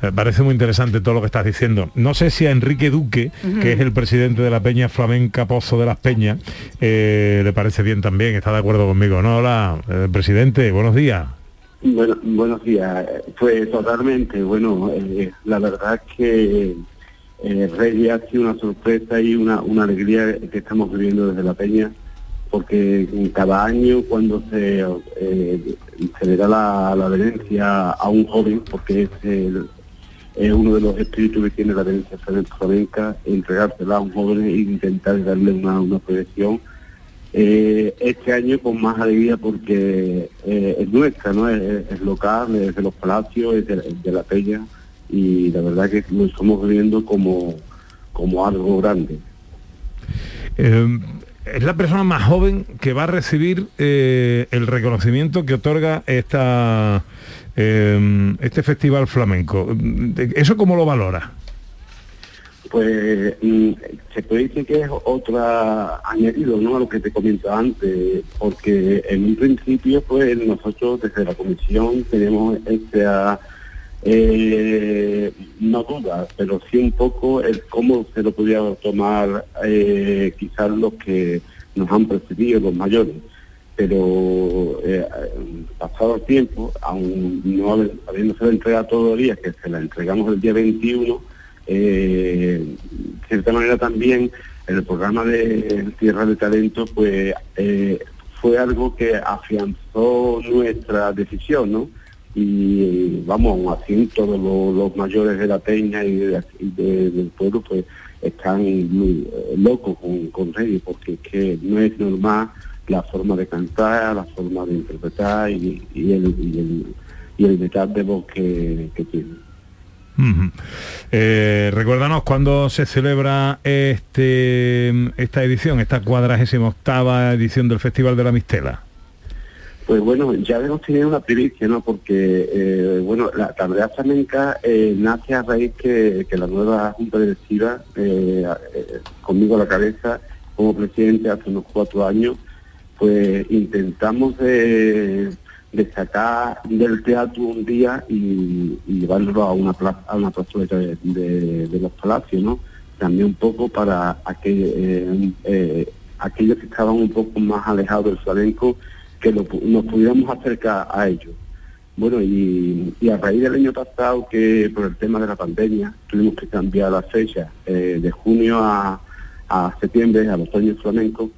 Me parece muy interesante todo lo que estás diciendo. No sé si a Enrique Duque, que es el presidente de la Peña Flamenca Pozo de las Peñas, eh, le parece bien también, está de acuerdo conmigo. No, hola, eh, presidente, buenos días. Bueno, buenos días. Pues totalmente, bueno, eh, la verdad es que eh, Reyes ha sido una sorpresa y una, una alegría que estamos viviendo desde la Peña, porque cada año cuando se, eh, se le da la, la benencia a un joven, porque es, el- es uno de los espíritus que tiene la benencia flamenca, entregársela a un joven e intentar darle una, una proyección eh, este año con más alegría porque eh, es nuestra, ¿no? Es, local, es de los palacios, es de, la peña y la verdad que lo estamos viviendo como, como algo grande. Eh, es la persona más joven que va a recibir eh, el reconocimiento que otorga esta, eh, este festival flamenco. ¿Eso cómo lo valora? Pues mm, se puede decir que es otra añadido ¿no? a lo que te comentaba antes, porque en un principio pues nosotros desde la comisión tenemos esta, eh, no duda, pero sí un poco el cómo se lo podía tomar eh, quizás los que nos han precedido, los mayores. Pero eh, pasado el tiempo, aún no habi- habiéndose la entregado todavía, que se la entregamos el día 21, eh, de cierta manera también el programa de Tierra de Talento pues eh, fue algo que afianzó nuestra decisión, ¿no? Y vamos, así todos los, mayores de la peña y, de- y de- del pueblo pues están locos con, con Reyes porque es que no es normal la forma de cantar, la forma de interpretar y, y el, y, el, y el metal de voz que, que tiene. Ujú. Eh, recuérdanos cuándo se celebra este esta edición, esta cuadragésima octava edición del Festival de la Mistela. Pues bueno, ya hemos tenido una primicia, ¿no? Porque, eh, bueno, la Tablea Flamenca eh, nace a raíz que, que la nueva Junta Directiva, conmigo a la cabeza, como presidente hace unos cuatro años, pues intentamos de, de sacar del teatro un día y, y llevarlo a una plaza, a una plazoleta de, los palacios, ¿no? También un poco para eh, eh, aquellos que estaban un poco más alejados del flamenco, que nos pudiéramos acercar a ellos. Bueno, y, a raíz del año pasado, que por el tema de la pandemia, tuvimos que cambiar la fecha eh, de junio a, a septiembre, al otoño flamenco.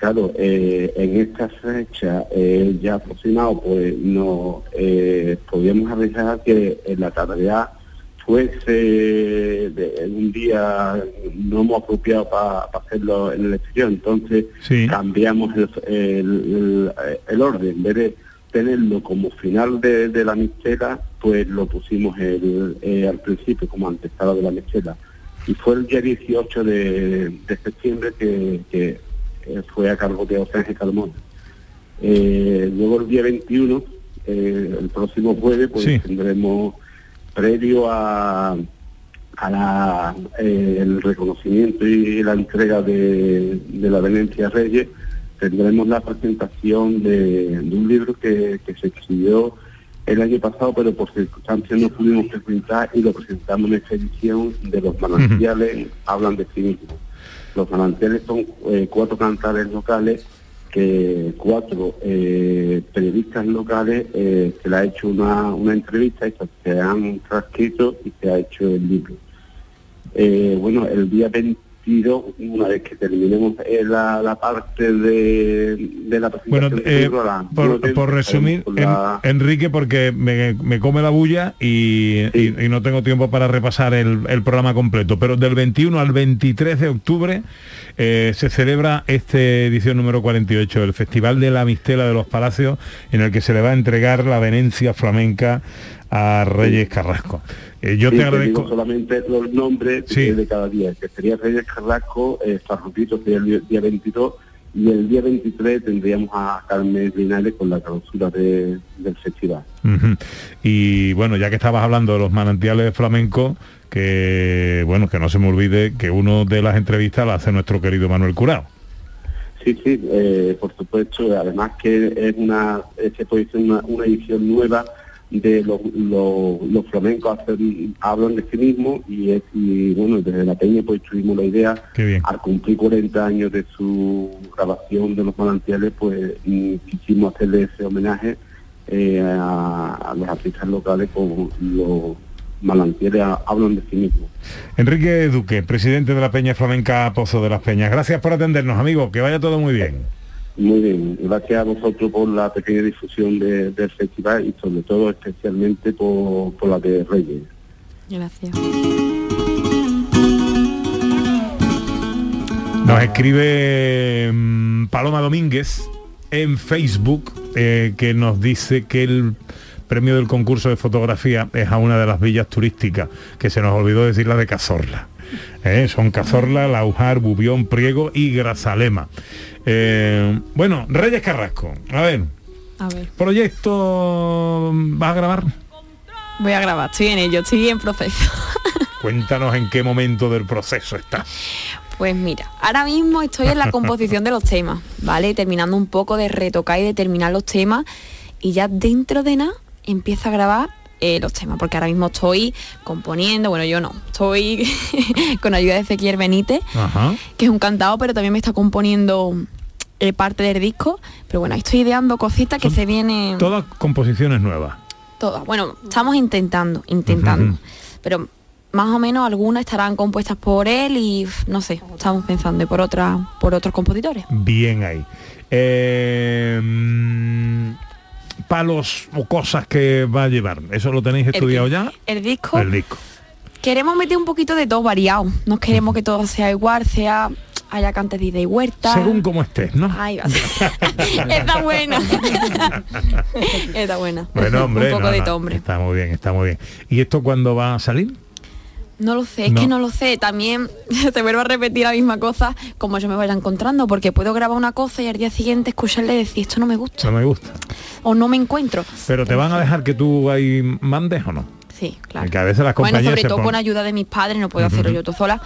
Claro, eh, en esta fecha eh, ya aproximado, pues no eh, podíamos arriesgar que en la tarde fuese de- en un día no hemos apropiado para hacerlo en el exterior. Entonces cambiamos el, el- orden. En vez de tenerlo como final de, de la mixtera, pues lo pusimos el- eh, al principio como antesala de la mixtera. Y fue el día 18 de, de septiembre que, que, eh, fue a cargo de José Ángel Carmona. Eh, luego el día 21, eh, el próximo jueves, pues Sí. tendremos previo a, a la, eh, el reconocimiento y la entrega de, de la Venecia Reyes, tendremos la presentación de, de un libro que, que se exhibió el año pasado, pero por circunstancias no pudimos presentar y lo presentamos en esta edición de los manantiales, hablan de sí mismos. Los manantiales son eh, cuatro cantares locales que cuatro eh, periodistas locales eh, se le ha hecho una, una entrevista y se han transcrito y se ha hecho el libro. Bueno, el día 22, una vez que terminemos eh, la, la parte de, de la Bueno, presentación del eh, por, resumir, la- En- Enrique, porque me, me come la bulla y, y- y no tengo tiempo para repasar el, el programa completo, pero del 21 al 23 de octubre eh, se celebra esta edición número 48, el Festival de la Mistela de los Palacios, en el que se le va a entregar la venencia flamenca a Reyes Carrasco. Eh, yo Sí, te agradezco. solamente los nombres de- de cada día, que sería Reyes Carrasco, eh, Farrutito sería el día- día 22, y el día 23 tendríamos a Carmen Linares con la clausura de- del festival. Y bueno, ya que estabas hablando de los manantiales flamencos, que bueno, que no se me olvide que uno de las entrevistas la hace nuestro querido Manuel Curao. Sí, sí, eh, por supuesto, además que es una, eh, se puede decir una, una edición nueva de los, los, los flamencos hacen- hablan de sí mismos y, es, y bueno, desde la peña pues tuvimos la idea, al cumplir 40 años de su grabación de los manantiales, pues quisimos hacerle ese homenaje eh, a, a los artistas locales con los manantiales hablan de sí mismos. Enrique Duque, presidente de la Peña Flamenca Pozo de las Peñas. Gracias por atendernos, amigo. Que vaya todo muy bien. Muy bien, gracias a vosotros por la pequeña difusión de- del festival y sobre todo especialmente por, por la de Reyes. Gracias. Nos escribe mm, Paloma Domínguez en Facebook eh, que nos dice que el premio del concurso de fotografía es a una de las villas turísticas, que se nos olvidó decir la de Cazorla. Eh, son Cazorla, Laujar, Bubión, Priego y Grazalema. Eh, bueno, Reyes Carrasco, a ver, A ver, proyecto vas a grabar. voy a grabar, estoy en ello, estoy en proceso. Cuéntanos en qué momento del proceso está. Pues mira, ahora mismo estoy en la composición de los temas, ¿vale? Terminando un poco de retocar y de terminar los temas y ya dentro de nada empiezo a grabar eh, los temas, porque ahora mismo estoy componiendo, bueno, yo no, estoy con ayuda de Ezequiel Benítez, Ajá. que es un cantado, pero también me está componiendo eh, parte del disco, pero bueno, ahí estoy ideando cositas que se vienen Todas composiciones nuevas. todas. Bueno, estamos intentando, intentando, pero más o menos algunas estarán compuestas por él y no sé, estamos pensando y por otras, por otros compositores. Bien ahí. Eh, palos o cosas que va a llevar. ¿Eso lo tenéis estudiado ya? El disco El disco. queremos meter un poquito de todo variado. No queremos que todo sea igual, sea haya cantes de ida y huerta. Según como estés, ¿no? Está buena. Está buena. Bueno, hombre, un poco no, de todo, hombre. Está muy bien, está muy bien. ¿Y esto cuándo va a salir? No lo sé, es No. que no lo sé. También te vuelvo a repetir la misma cosa como yo me vaya encontrando, porque puedo grabar una cosa y al día siguiente escucharle decir esto no me gusta No me gusta. o no me encuentro. Pero te van a dejar que tú ahí mandes o no? Sí, claro. Porque a veces las Bueno, compañías sobre se todo pon- con ayuda de mis padres, no puedo hacerlo yo todo sola,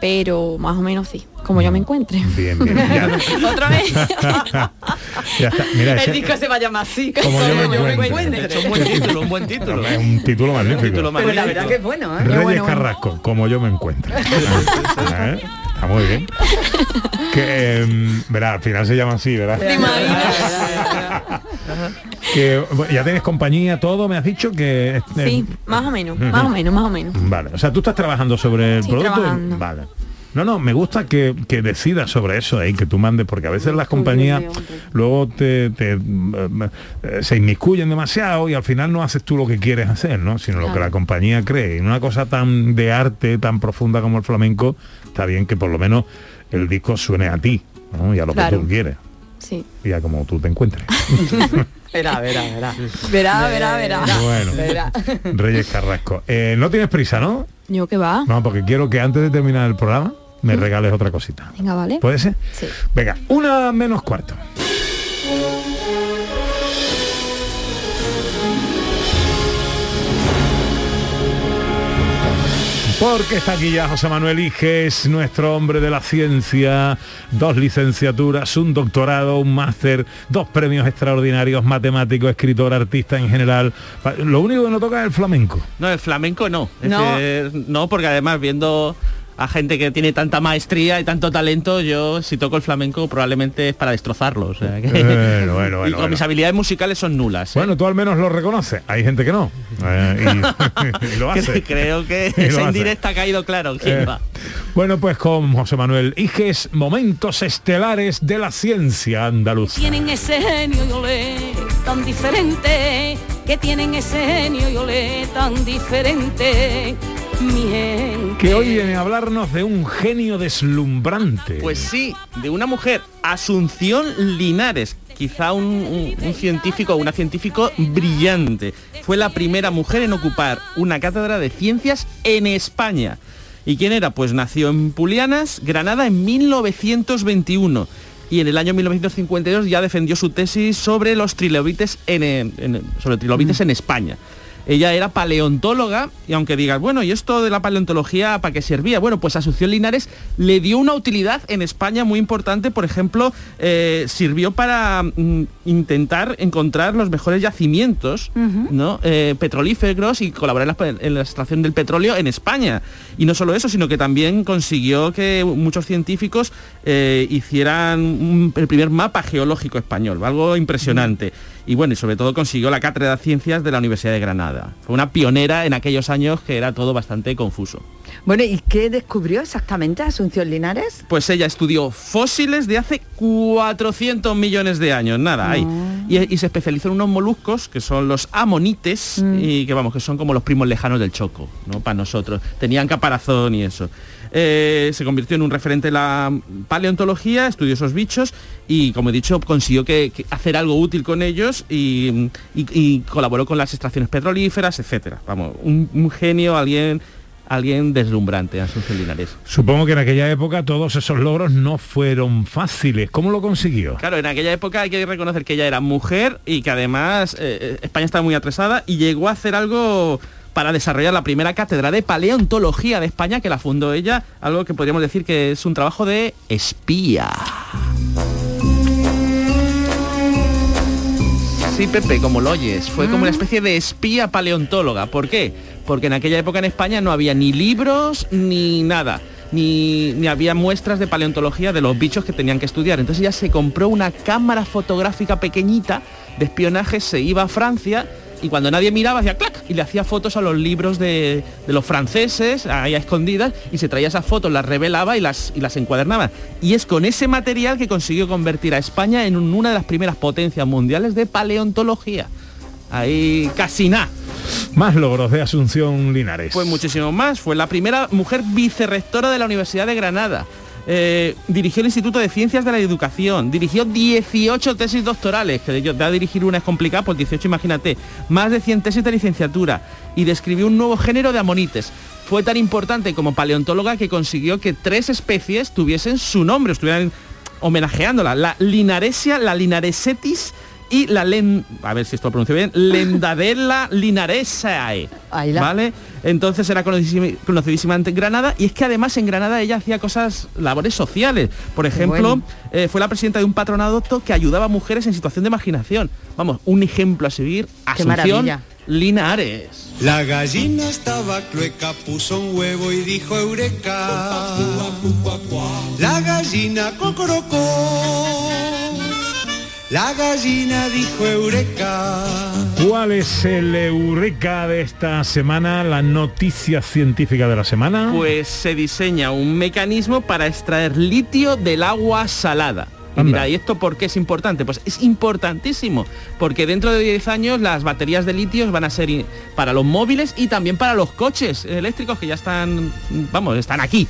pero más o menos sí, como yo me encuentre. Bien, bien. Ya, Otra vez. ya está. Mira, El ese- disco se va a llamar así. Como yo me encuentre. De hecho, un buen título, un buen título. es un título magnífico. título Pero la magnífico. verdad que es bueno, ¿eh? Reyes Carrasco, como yo me encuentro. ¿Eh? Está muy bien. Que, em, verá, al final se llama así, ¿verdad? que bueno, ya tienes compañía, todo, me has dicho que... eh, Sí, más o menos, más o menos, más o menos. Vale, o sea, tú estás trabajando sobre el Sí, producto. y- trabajando. Vale. No, no, me gusta que, que decidas sobre eso y que tú mandes, porque a veces las compañías luego te, te, eh, eh, se inmiscuyen demasiado y al final no haces tú lo que quieres hacer, ¿no? Sino lo que la compañía cree. Y en una cosa tan de arte, tan profunda como el flamenco, está bien que por lo menos el disco suene a ti, ¿no? Y a lo que tú quieres. Sí. Y a como tú te encuentres. Verá, verá, verá. Verá, verá, verá. Bueno. Verá. Reyes Carrasco. Eh, no tienes prisa, ¿no? Yo que va. No, porque quiero que antes de terminar el programa me regales otra cosita. Venga, vale. ¿Puede ser? Sí. Venga, una menos cuarto. Porque está aquí ya José Manuel Iges, nuestro hombre de la ciencia, dos licenciaturas, un doctorado, un máster, dos premios extraordinarios, matemático, escritor, artista en general. Lo único que no toca es el flamenco. No, el flamenco no. Es No. no, porque además viendo a gente que tiene tanta maestría y tanto talento, yo si toco el flamenco probablemente es para destrozarlo. o sea que- Bueno, bueno, y bueno, con bueno. mis habilidades musicales son nulas. ¿eh? Bueno, tú al menos lo reconoces. Hay gente que no. Eh, y, y lo hace. Creo que esa hace. indirecta ha caído claro. ¿Quién Eh, va? bueno, pues con José Manuel Iges, momentos estelares de la ciencia andaluza. tienen ese genio y olé tan diferente, que tienen ese genio y olé tan diferente. Que hoy viene a hablarnos de un genio deslumbrante. Pues sí, de una mujer, Asunción Linares, quizá un, un- un científico o una científico brillante. Fue la primera mujer en ocupar una cátedra de ciencias en España. ¿Y quién era? Pues nació en Pulianas, Granada, en 1921. Y en el año 1952 ya defendió su tesis sobre los trilobites en, en- sobre trilobites en España. Ella era paleontóloga y aunque digas, bueno, ¿y esto de la paleontología para qué servía? Bueno, pues Asunción Linares le dio una utilidad en España muy importante, por ejemplo, eh, sirvió para mm, intentar encontrar los mejores yacimientos ¿no? Eh, petrolíferos y colaborar en la, en la extracción del petróleo en España. Y no solo eso, sino que también consiguió que muchos científicos eh, hicieran un- el primer mapa geológico español, algo impresionante. Y bueno, y sobre todo consiguió la cátedra de ciencias de la Universidad de Granada. Fue una pionera en aquellos años que era todo bastante confuso. Bueno, ¿y qué descubrió exactamente Asunción Linares? Pues ella estudió fósiles de hace 400 millones de años, nada, hay. Y, y se especializó en unos moluscos que son los amonites y que vamos, que son como los primos lejanos del choco, ¿no? Para nosotros. Tenían caparazón y eso. Eh, se convirtió en un referente de la paleontología, estudió esos bichos y, como he dicho, consiguió que, que hacer algo útil con ellos y, y- y colaboró con las extracciones petrolíferas, etcétera. Vamos, un, un genio, alguien, alguien deslumbrante, Asunción Linares. Supongo que en aquella época todos esos logros no fueron fáciles. ¿Cómo lo consiguió? Claro, en aquella época hay que reconocer que ella era mujer y que además eh, España estaba muy atrasada y llegó a hacer algo para desarrollar la primera cátedra de paleontología de España que la fundó ella, algo que podríamos decir que es un trabajo de espía. Sí, Pepe, como lo oyes, fue como una especie de espía paleontóloga. ¿Por qué? Porque en aquella época en España no había ni libros ni nada. Ni, ni había muestras de paleontología de los bichos que tenían que estudiar. Entonces ella se compró una cámara fotográfica pequeñita de espionaje, se iba a Francia y cuando nadie miraba hacía clac y le hacía fotos a los libros de, de los franceses ahí a escondidas y se traía esas fotos, las revelaba y las, y las encuadernaba. Y es con ese material que consiguió convertir a España en un- una de las primeras potencias mundiales de paleontología. Ahí casi nada. Más logros de Asunción Linares. Fue muchísimo más. Fue la primera mujer vicerrectora de la Universidad de Granada. Eh, dirigió el Instituto de Ciencias de la Educación. Dirigió 18 tesis doctorales, que de ello- de dirigir una es complicada, pues 18 imagínate. Más de 100 tesis de licenciatura. Y describió un nuevo género de amonites. Fue tan importante como paleontóloga que consiguió que tres especies tuviesen su nombre, estuvieran homenajeándola. La linaresia, la linaresetis y la len, a ver si esto lo pronuncio bien, Lendadella linaresae. ¿Vale? Entonces era conocidísima, conocidísima en Granada y es que además en Granada ella hacía cosas, labores sociales. Por ejemplo, bueno. eh, fue la presidenta de un patronato que ayudaba a mujeres en situación de marginación. Vamos, un ejemplo a seguir, Asunción. Linares. La gallina estaba clueca, puso un huevo y dijo eureka. La gallina cocorocó. La gallina dijo eureka. ¿Cuál es el eureka de esta semana? La noticia científica de la semana. Pues se diseña un mecanismo para extraer litio del agua salada. Y mira, ¿y esto por qué es importante? Pues es importantísimo, porque dentro de 10 años las baterías de litio van a ser para los móviles y también para los coches eléctricos que ya están, vamos, están aquí.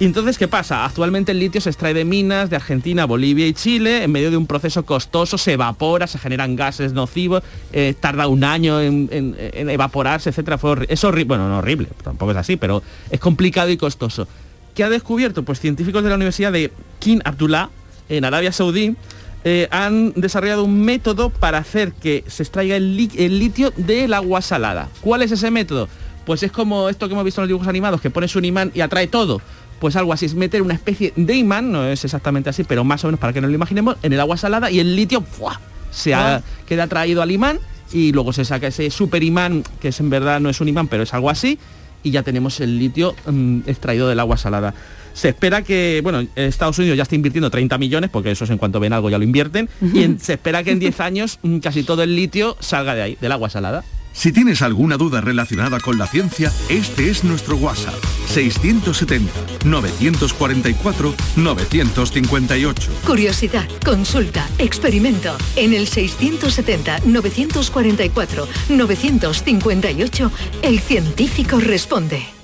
Y entonces, ¿qué pasa? Actualmente el litio se extrae de minas de Argentina, Bolivia y Chile, en medio de un proceso costoso, se evapora, se generan gases nocivos, eh, tarda un año en, evaporarse, etcétera. Fue es horrible, bueno, no horrible, tampoco es así, pero es complicado y costoso. ¿Qué ha descubierto? Pues científicos de la Universidad de King Abdullah, en Arabia Saudí, eh, han desarrollado un método para hacer que se extraiga el, el litio del agua salada. ¿Cuál es ese método? Pues es como esto que hemos visto en los dibujos animados, que pones un imán y atrae todo. Pues algo así, es meter una especie de imán, no es exactamente así, pero más o menos para que nos lo imaginemos, en el agua salada y el litio ¡fua! se ha- queda atraído al imán y luego se saca ese super imán, que es en verdad no es un imán, pero es algo así, y ya tenemos el litio mm, extraído del agua salada. Se espera que, bueno, Estados Unidos ya está invirtiendo 30 millones, porque eso es en cuanto ven algo ya lo invierten, y en- se espera que en 10 años mm, casi todo el litio salga de ahí, del agua salada. Si tienes alguna duda relacionada con la ciencia, este es nuestro WhatsApp. 670-944-958. Curiosidad, consulta, experimento. En el 670-944-958, el científico responde.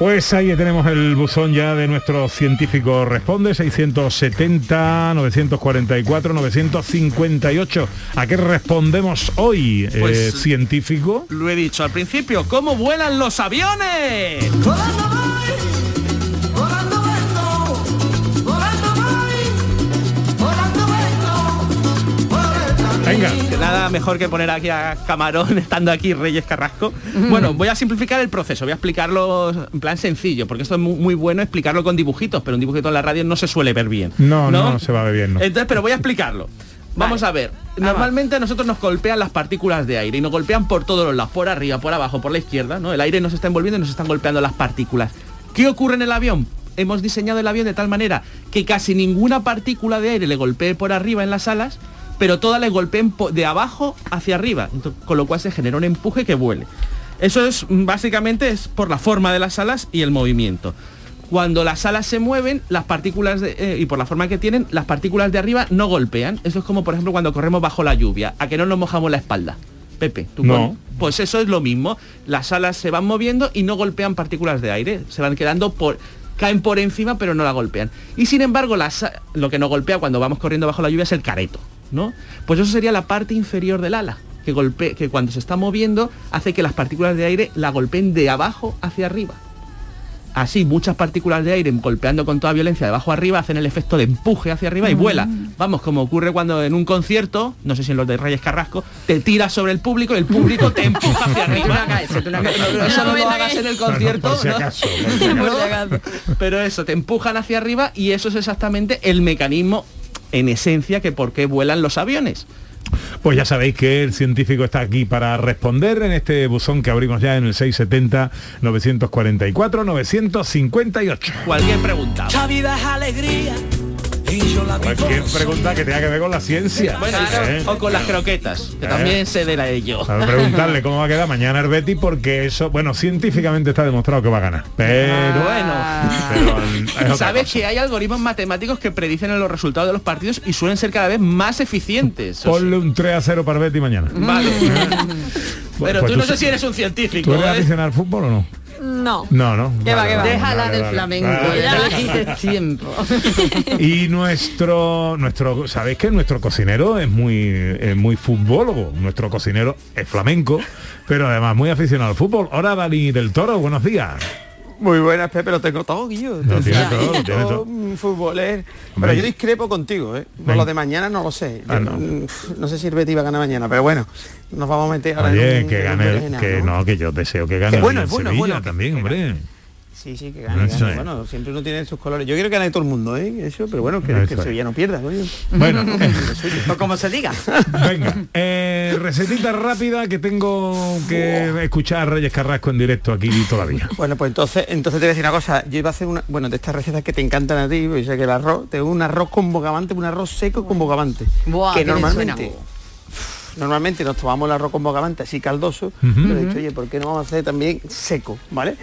Pues ahí tenemos el buzón ya de nuestro científico responde 670 944 958. ¿A qué respondemos hoy, eh, Pues- científico? Lo he dicho al principio, ¿cómo vuelan los aviones? Nada mejor que poner aquí a Camarón estando aquí Reyes Carrasco. Bueno, voy a simplificar el proceso, voy a explicarlo en plan sencillo, porque esto es mu- muy, bueno explicarlo con dibujitos, pero un dibujito en la radio no se suele ver bien. No, no, se va a ver bien. no. Entonces, pero voy a explicarlo. Vamos a ver, normalmente a nosotros nos golpean las partículas de aire y nos golpean por todos los lados, por arriba, por abajo, por la izquierda, ¿no? El aire nos está envolviendo y nos están golpeando las partículas. ¿Qué ocurre en el avión? Hemos diseñado el avión de tal manera que casi ninguna partícula de aire le golpee por arriba en las alas, pero todas le golpeen de abajo hacia arriba, con lo cual se genera un empuje que vuele. Eso es mm, básicamente es por la forma de las alas y el movimiento. Cuando las alas se mueven, las partículas de- eh, y por la forma que tienen, las partículas de arriba no golpean. Eso es como por ejemplo cuando corremos bajo la lluvia, a que no nos mojamos la espalda. Pepe, tú No. Pues eso es lo mismo. Las alas se van moviendo y no golpean partículas de aire. Se van quedando por caen por encima pero no la golpean. Y sin embargo, las, lo que nos golpea cuando vamos corriendo bajo la lluvia es el careto, ¿no? Pues eso sería la parte inferior del ala, que cuando se está moviendo hace que las partículas de aire la golpeen de abajo hacia arriba. Así, muchas partículas de aire golpeando con toda violencia de abajo arriba hacen el efecto de empuje hacia arriba y vuela. Vamos, como ocurre cuando en un concierto, no sé si en los de Reyes Carrasco, te tiras sobre el público y el público te empuja hacia arriba. Eso, no lo hagas en el concierto. Pero eso, te empujan hacia arriba y eso es exactamente el mecanismo en esencia que por qué vuelan los aviones. Pues ya sabéis que el científico está aquí para responder en este buzón que abrimos ya en el 670 944 958. Cualquier pregunta. La vida es alegría Cualquier pregunta que tenga que ver con la ciencia. Bueno, ¿Eh? o con las croquetas, que ¿Eh? también se de la ello. A preguntarle cómo va a quedar mañana el Betty porque eso, bueno, científicamente está demostrado que va a ganar. Pero Bueno, pero es otra sabes cosa. que hay algoritmos matemáticos que predicen los resultados de los partidos y suelen ser cada vez más eficientes. Ponle un 3 a 0 para Betty mañana. Vale. Pero Pues tú no sé si eres un científico. ¿Tú eres ¿eh? aficionado al fútbol o no? No. No, no. Que va, que va. Déjala vale, del vale. flamenco, Vale. ya tiempo. Y nuestro, nuestro, sabéis que nuestro cocinero es muy, es muy futbólogo. Nuestro cocinero es flamenco, pero además muy aficionado al fútbol. Ahora Dani del Toro, buenos días. Muy buenas, Pepe, lo tengo todo, Guillo. Lo tiene todo, lo tiene todo. un futbolero. Hombre. Pero yo discrepo contigo, ¿eh? Por lo de mañana no lo sé. Ah, Yo, no. mm, no sé si el Betis va a ganar mañana, pero bueno, nos vamos a meter ahora en Oye, un- que en gane, el- que ¿no? no, que yo deseo que gane Que el bueno, es bueno, Sevilla bueno, también, hombre. Sí, sí, que gane, gane. Bueno, siempre uno tiene sus colores. Yo quiero que gane todo el mundo, ¿eh? Eso, pero bueno, que, que el. Sevilla no pierda, coño. Bueno, O como se diga. venga, eh, recetita rápida que tengo que escuchar a Reyes Carrasco en directo aquí todavía. Bueno, pues entonces, entonces te voy a decir una cosa. Yo iba a hacer una, bueno, de estas recetas que te encantan a ti, pues yo sé que el arroz, tengo un arroz con bogavante, un arroz seco con bogavante. Buah, que normalmente, normalmente nos tomamos el arroz con bogavante así caldoso, Ujú. pero he dicho, oye, ¿por qué no vamos a hacer también seco? ¿Vale?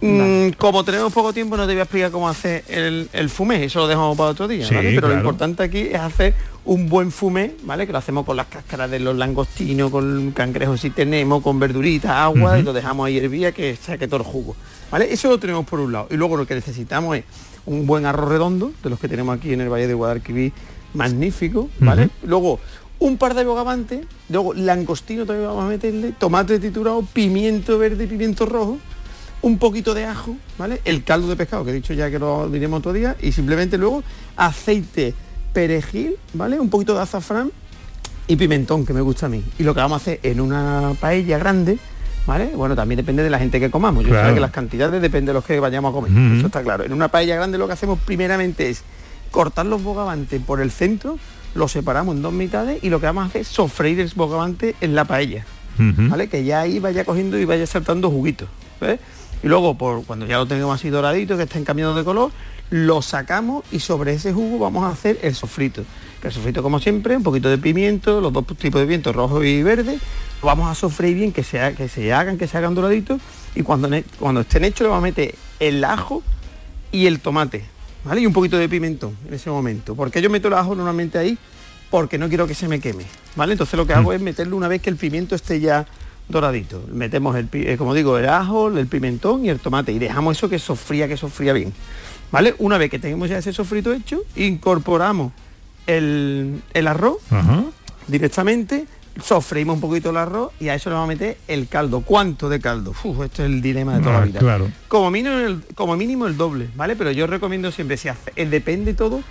Mm, como tenemos poco tiempo, no te voy a explicar cómo hacer el, el fumé, eso lo dejamos para otro día, Sí, ¿vale? Pero claro. lo importante aquí es hacer un buen fumé, ¿vale? Que lo hacemos con las cáscaras de los langostinos, con cangrejos si tenemos, con verduritas, agua, y lo dejamos ahí hervía que saque todo el jugo. ¿Vale? Eso lo tenemos por un lado. Y luego lo que necesitamos es un buen arroz redondo, de los que tenemos aquí en el Valle de Guadalquivir, magnífico, ¿vale? Luego un par de bogavantes, luego langostino también vamos a meterle, tomate triturado, pimiento verde y pimiento rojo, un poquito de ajo, ¿vale? El caldo de pescado, que he dicho ya que lo diremos otro día, y simplemente luego aceite, perejil, ¿vale? Un poquito de azafrán y pimentón, que me gusta a mí. Y lo que vamos a hacer en una paella grande, ¿vale? Bueno, también depende de la gente que comamos. Yo Claro. sé que las cantidades depende de los que vayamos a comer. Eso está claro. En una paella grande lo que hacemos primeramente es cortar los bogavantes por el centro, los separamos en dos mitades y lo que vamos a hacer es sofreír el bogavante en la paella. ¿vale? Que ya ahí vaya cogiendo y vaya saltando juguitos. ¿ves? Y luego, por, cuando ya lo tengamos así doradito, que estén cambiando de color, lo sacamos y sobre ese jugo vamos a hacer el sofrito. Que el sofrito, como siempre, un poquito de pimiento, los dos tipos de pimiento, rojo y verde, lo vamos a sofreír bien, que se, ha- que se hagan, que se hagan doraditos, y cuando, cuando estén hechos le vamos a meter el ajo y el tomate, ¿vale? Y un poquito de pimentón en ese momento. porque yo meto el ajo normalmente ahí? Porque no quiero que se me queme, ¿vale? Entonces lo que hago es meterlo una vez que el pimiento esté ya doradito. Metemos, el, eh, como digo, el ajo, el pimentón y el tomate y dejamos eso que sofría, que sofría bien, ¿vale? Una vez que tengamos ya ese sofrito hecho, incorporamos el, el arroz Ajá. directamente, sofreímos un poquito el arroz y a eso le vamos a meter el caldo. ¿Cuánto de caldo? Uf, esto es el dilema de toda Ah, la vida. claro. Como mínimo, el, como mínimo el doble, ¿vale? Pero yo recomiendo siempre, si hace, eh, depende todo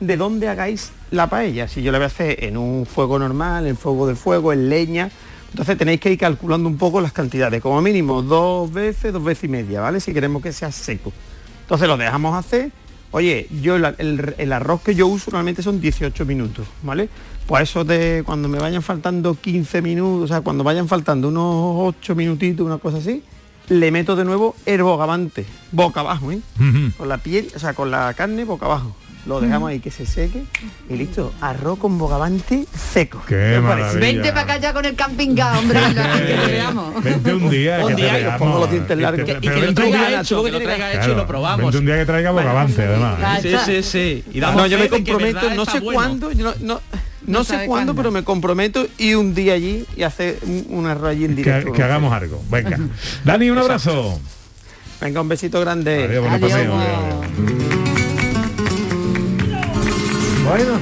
de dónde hagáis la paella. Si yo la voy a hacer en un fuego normal, en fuego de fuego, en leña, entonces tenéis que ir calculando un poco las cantidades. Como mínimo dos veces, dos veces y media, ¿vale? Si queremos que sea seco. Entonces lo dejamos hacer. Oye, yo el, el arroz que yo uso normalmente son 18 minutos, ¿vale? Pues eso de cuando me vayan faltando 15 minutos, o sea, cuando vayan faltando unos 8 minutitos, una cosa así, le meto de nuevo el bogavante, boca abajo, ¿eh? Con la piel, o sea, con la carne boca abajo. Lo dejamos ahí que se seque y listo. Arroz con bogavante seco. Qué. Vente para acá ya con el camping gas, hombre, que te veamos. Vente un día. Un que te día veamos. pongo los dientes Que- largos. que- Y que lo traiga hecho, que lo traiga hecho y lo probamos. Vente un día que traiga bogavante, además. Sí, sí, sí. Y damos No, yo me que comprometo, no sé bueno. cuándo, yo no, no, no No sé cuándo, cuándo. pero me comprometo y un día allí y hacer un, un arroz allí en directo. Que, que hagamos algo. Venga. Dani, un abrazo. Venga, un besito grande. Adiós, Adiós. paseo. Bueno,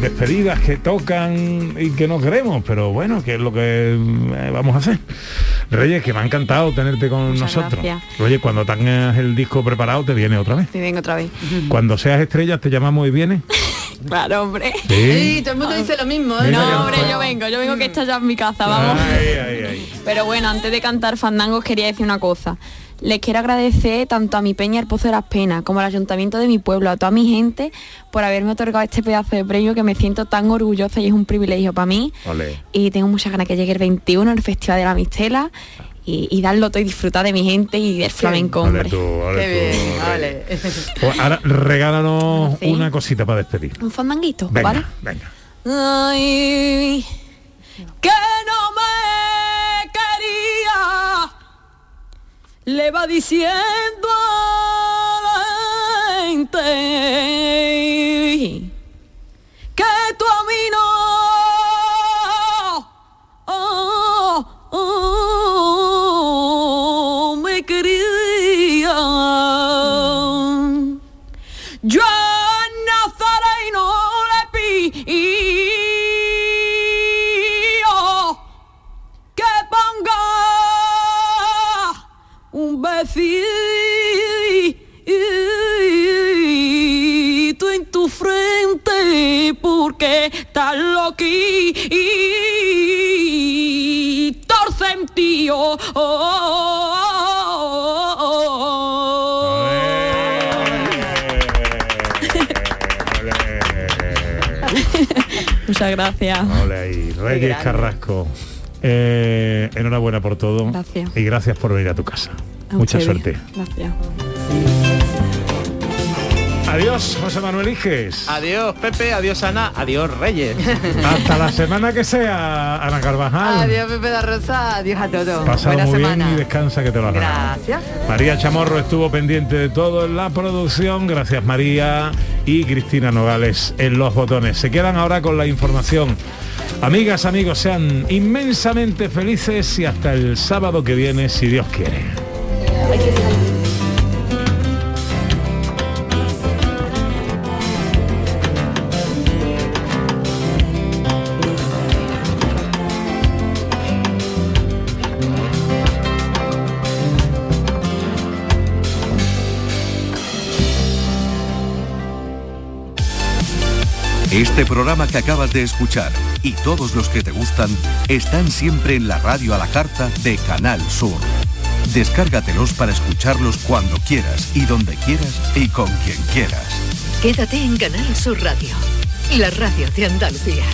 despedidas que tocan y que no queremos, pero bueno, que es lo que eh, vamos a hacer. Reyes, que me ha encantado tenerte con Muchas nosotros. gracias. Oye, cuando tengas el disco preparado, te viene otra vez. Me vengo otra vez. Cuando seas estrellas, te llamamos y vienes. Claro, hombre. Sí. Sí, todo el mundo dice lo mismo, ¿eh? No, hombre, yo vengo, yo vengo que está ya en mi casa, vamos. Ay, ay, ay. Pero bueno, antes de cantar fandangos quería decir una cosa. Les quiero agradecer tanto a mi peña el Pozo de las Penas como al ayuntamiento de mi pueblo, a toda mi gente, por haberme otorgado este pedazo de premio que me siento tan orgullosa y es un privilegio para mí. Y tengo muchas ganas que llegue el 21, el Festival de la Mistela, y, y darlo todo y disfrutar de mi gente y del flamenco, tú, ole Qué tú, bien, vale. Pues ahora regálanos Sí. una cosita para despedir. Un fandanguito, Venga, ¿vale? venga. Ay, le va diciendo besito en tu frente porque estás y torcentío. Muchas gracias. Ahí, Reyes Carrasco. Eh, enhorabuena por todo. Gracias. Y gracias por venir a tu casa. Mucha ustedes. suerte. Gracias. Adiós, José Manuel Iges. Adiós Pepe, adiós Ana, adiós Reyes. Hasta la semana que sea, Ana Carvajal. Adiós Pepe da Rosa, adiós a todos. Pasado Buena muy semana. bien y descansa que te lo ganado. Gracias. María Chamorro estuvo pendiente de todo en la producción, gracias María y Cristina Nogales en los botones. Se quedan ahora con la información. Amigas, amigos, sean inmensamente felices y hasta el sábado que viene, si Dios quiere. Este programa que acabas de escuchar y todos los que te gustan están siempre en la radio a la carta de Canal Sur. Descárgatelos para escucharlos cuando quieras y donde quieras y con quien quieras. Quédate en Canal Sur Radio, la radio de Andalucía.